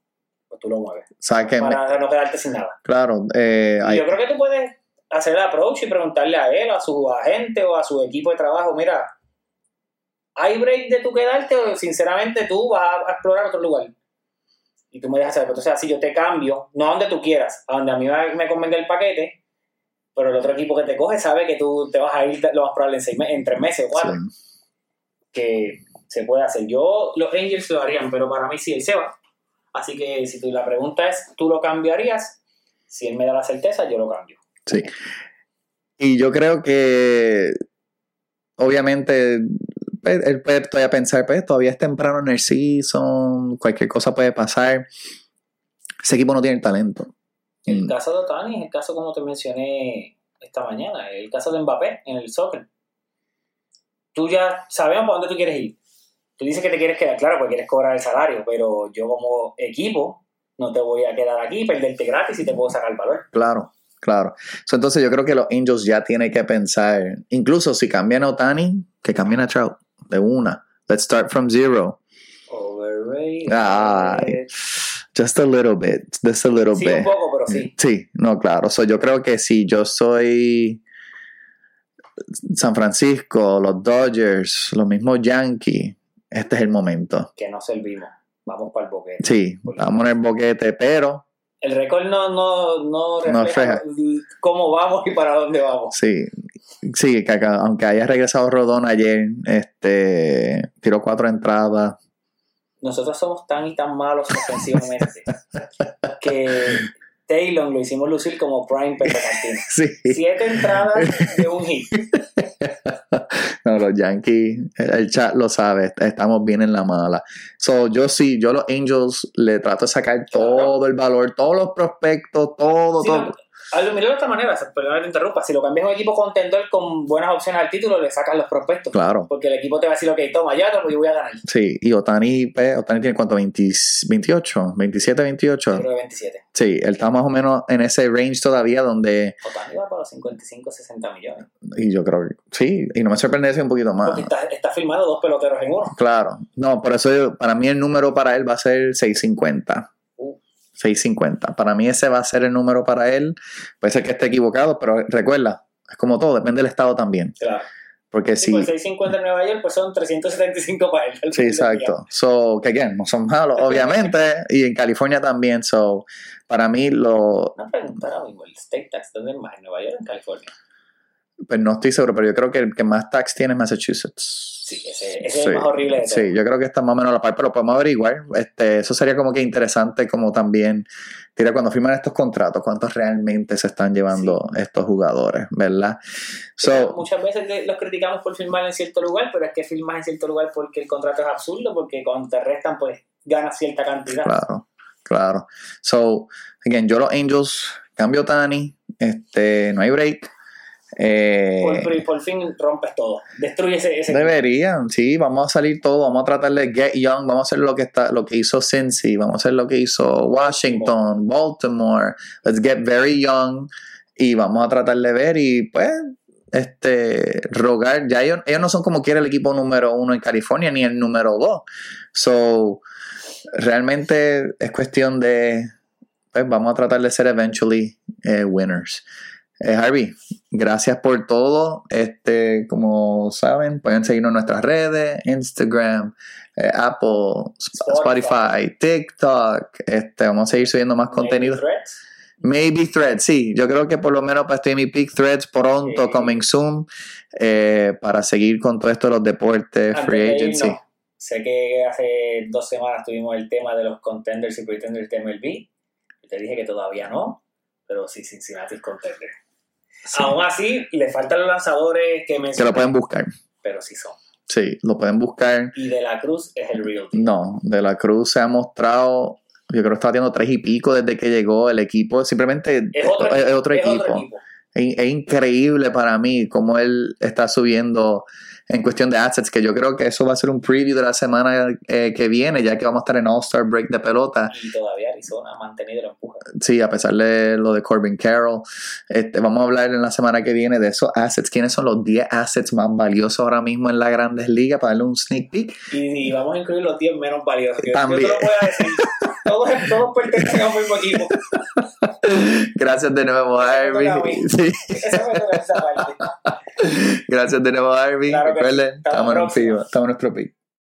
Pues tú lo mueves. Que, me- Para no quedarte sin nada. claro, eh, Y hay- yo creo que tú puedes hacer el approach y preguntarle a él, a su agente o a su equipo de trabajo, mira, ¿hay break de tú quedarte o sinceramente tú vas a explorar otro lugar? Y tú me dejas saber. Entonces así yo te cambio, no a donde tú quieras, a donde a mí me convenga el paquete, pero el otro equipo que te coge sabe que tú te vas a ir lo más probable en, seis en tres meses o cuatro, sí. que se puede hacer. Yo, los Angels lo harían, pero para mí sí, él se va. Así que si tú, la pregunta es, ¿tú lo cambiarías? Si él me da la certeza, yo lo cambio. Sí. Y yo creo que, obviamente, pues, él puede todavía pensar, pues todavía es temprano en el season, cualquier cosa puede pasar. Ese equipo no tiene el talento. El Mm, caso de Otani es el caso como te mencioné esta mañana, el caso de Mbappé en el soccer. Tú ya sabemos para dónde tú quieres ir. Tú dices que te quieres quedar, claro, porque quieres cobrar el salario, pero yo como equipo no te voy a quedar aquí, perderte gratis y te puedo sacar el valor. Claro, claro. So, entonces yo creo que los Angels ya tienen que pensar, incluso si cambian a Otani, que cambien a Trout de una. Let's start from zero. Overrated. Ay. Just a little bit, just a little Sí, bit. un poco, pero sí. Sí, no, claro. So, yo creo que si yo soy San Francisco, los Dodgers, los mismos Yankees, este es el momento. Que no servimos. Vamos para el boquete. Sí, vamos en el boquete, pero El récord no, no, no refleja cómo vamos y para dónde vamos. sí, sí, que aunque haya regresado Rodón ayer, este tiró cuatro entradas. nosotros somos tan y tan malos ofensivamente que Taylor lo hicimos lucir como Prime Pedro Martínez. Sí, Siete entradas de un hit. no, los Yankees, el chat lo sabe, estamos bien en la mala. So, yo sí, yo a los Angels le trato de sacar todo el valor, todos los prospectos, todo, Sí, todo. Mira de esta manera, perdón que te interrumpa. Si lo cambias a un equipo contendor con buenas opciones al título, le sacas los prospectos. Claro. Porque el equipo te va a decir, ok, toma, ya yo voy a ganar. Sí, y Otani, pues, Otani tiene cuánto, 20, 28, 27, 28. Creo que 27. Sí, él está más o menos en ese range todavía donde. Otani va para los 55, 60 millones. Y yo creo que sí, y no me sorprende un poquito más. Porque está, está firmado dos peloteros en uno. Claro, no, por eso yo- para mí el número para él va a ser 650. Uh. 650. Para mí ese va a ser el número para él. Puede ser que esté equivocado, pero recuerda, es como todo, depende del estado también. Claro. Porque si. pues 650 en Nueva York, pues son 375 para él. Sí, exacto. So, que again, no son malos, obviamente, y en California también. So, para mí, lo, Una pregunta ahora mismo, el state tax, ¿dónde es más? ¿En Nueva York o en California? pues no estoy seguro, pero yo creo que el que más tax tiene es Massachusetts. Sí, ese, ese es el más horrible de. Sí, yo creo que está más o menos la par, pero lo podemos averiguar. Este, eso sería como que interesante, como también, tira cuando firman estos contratos, cuántos realmente se están llevando estos jugadores, ¿verdad? So, Muchas veces los criticamos por firmar en cierto lugar, pero es que firmas en cierto lugar porque el contrato es absurdo, porque cuando te restan, pues ganas cierta cantidad. claro, claro. So, again, yo los Angels, cambio Tani, este, no hay break. Eh, Por, por- fin rompes todo. Destruye ese. ese Deberían, sí, vamos a salir todo, vamos a tratar de get young, vamos a hacer lo que está, lo que hizo Cincy, vamos a hacer lo que hizo Washington, Baltimore, let's get very young y vamos a tratar de ver y pues este rogar, ya ellos, ellos no son como quiera el equipo número uno en California ni el número dos. So realmente es cuestión de pues vamos a tratar de ser eventually eh, winners. Eh, Harvey, gracias por todo. Este, como saben, pueden seguirnos en nuestras redes, Instagram, eh, Apple, Sp- Spotify. Spotify, TikTok. Este, vamos a seguir subiendo más contenido. Threads. Maybe Threads, sí. Yo creo que por lo menos para este mi pick Threads pronto, coming soon, eh, para seguir con todo esto de los deportes, Antes free de agency. irnos, sé que hace dos semanas tuvimos el tema de los contenders y pretenders de MLB. Yo te dije que todavía no, pero sí Cincinnati es contender. Sí. Aún así, le faltan los lanzadores que Que mencioné, lo pueden buscar. pero sí son. Sí, lo pueden buscar. Y de la Cruz es el real deal. No, De la Cruz se ha mostrado, yo creo que está teniendo tres y pico desde que llegó el equipo. Simplemente Es otro, es otro es equipo. otro equipo. Es, es increíble para mí cómo él está subiendo en cuestión de assets, que yo creo que eso va a ser un preview de la semana eh, que viene, ya que vamos a estar en All-Star Break de pelota. Y todavía Arizona ha mantenido el empuje. Sí, a pesar de lo de Corbin Carroll. Este, vamos a hablar en la semana que viene de esos assets. ¿Quiénes son los 10 assets más valiosos ahora mismo en las grandes ligas? Para darle un sneak peek. Y, y vamos a incluir los 10 menos valiosos. También. yo te lo voy a decir. Todos, todos pertenecen a un mismo equipo. Gracias de nuevo, Esa me Harvey. toca a mí. Sí. Esa me toca esa parte. Gracias de nuevo, Harvey. Claro. Recuerden, estamos en. FIBA, estamos en nuestro pick.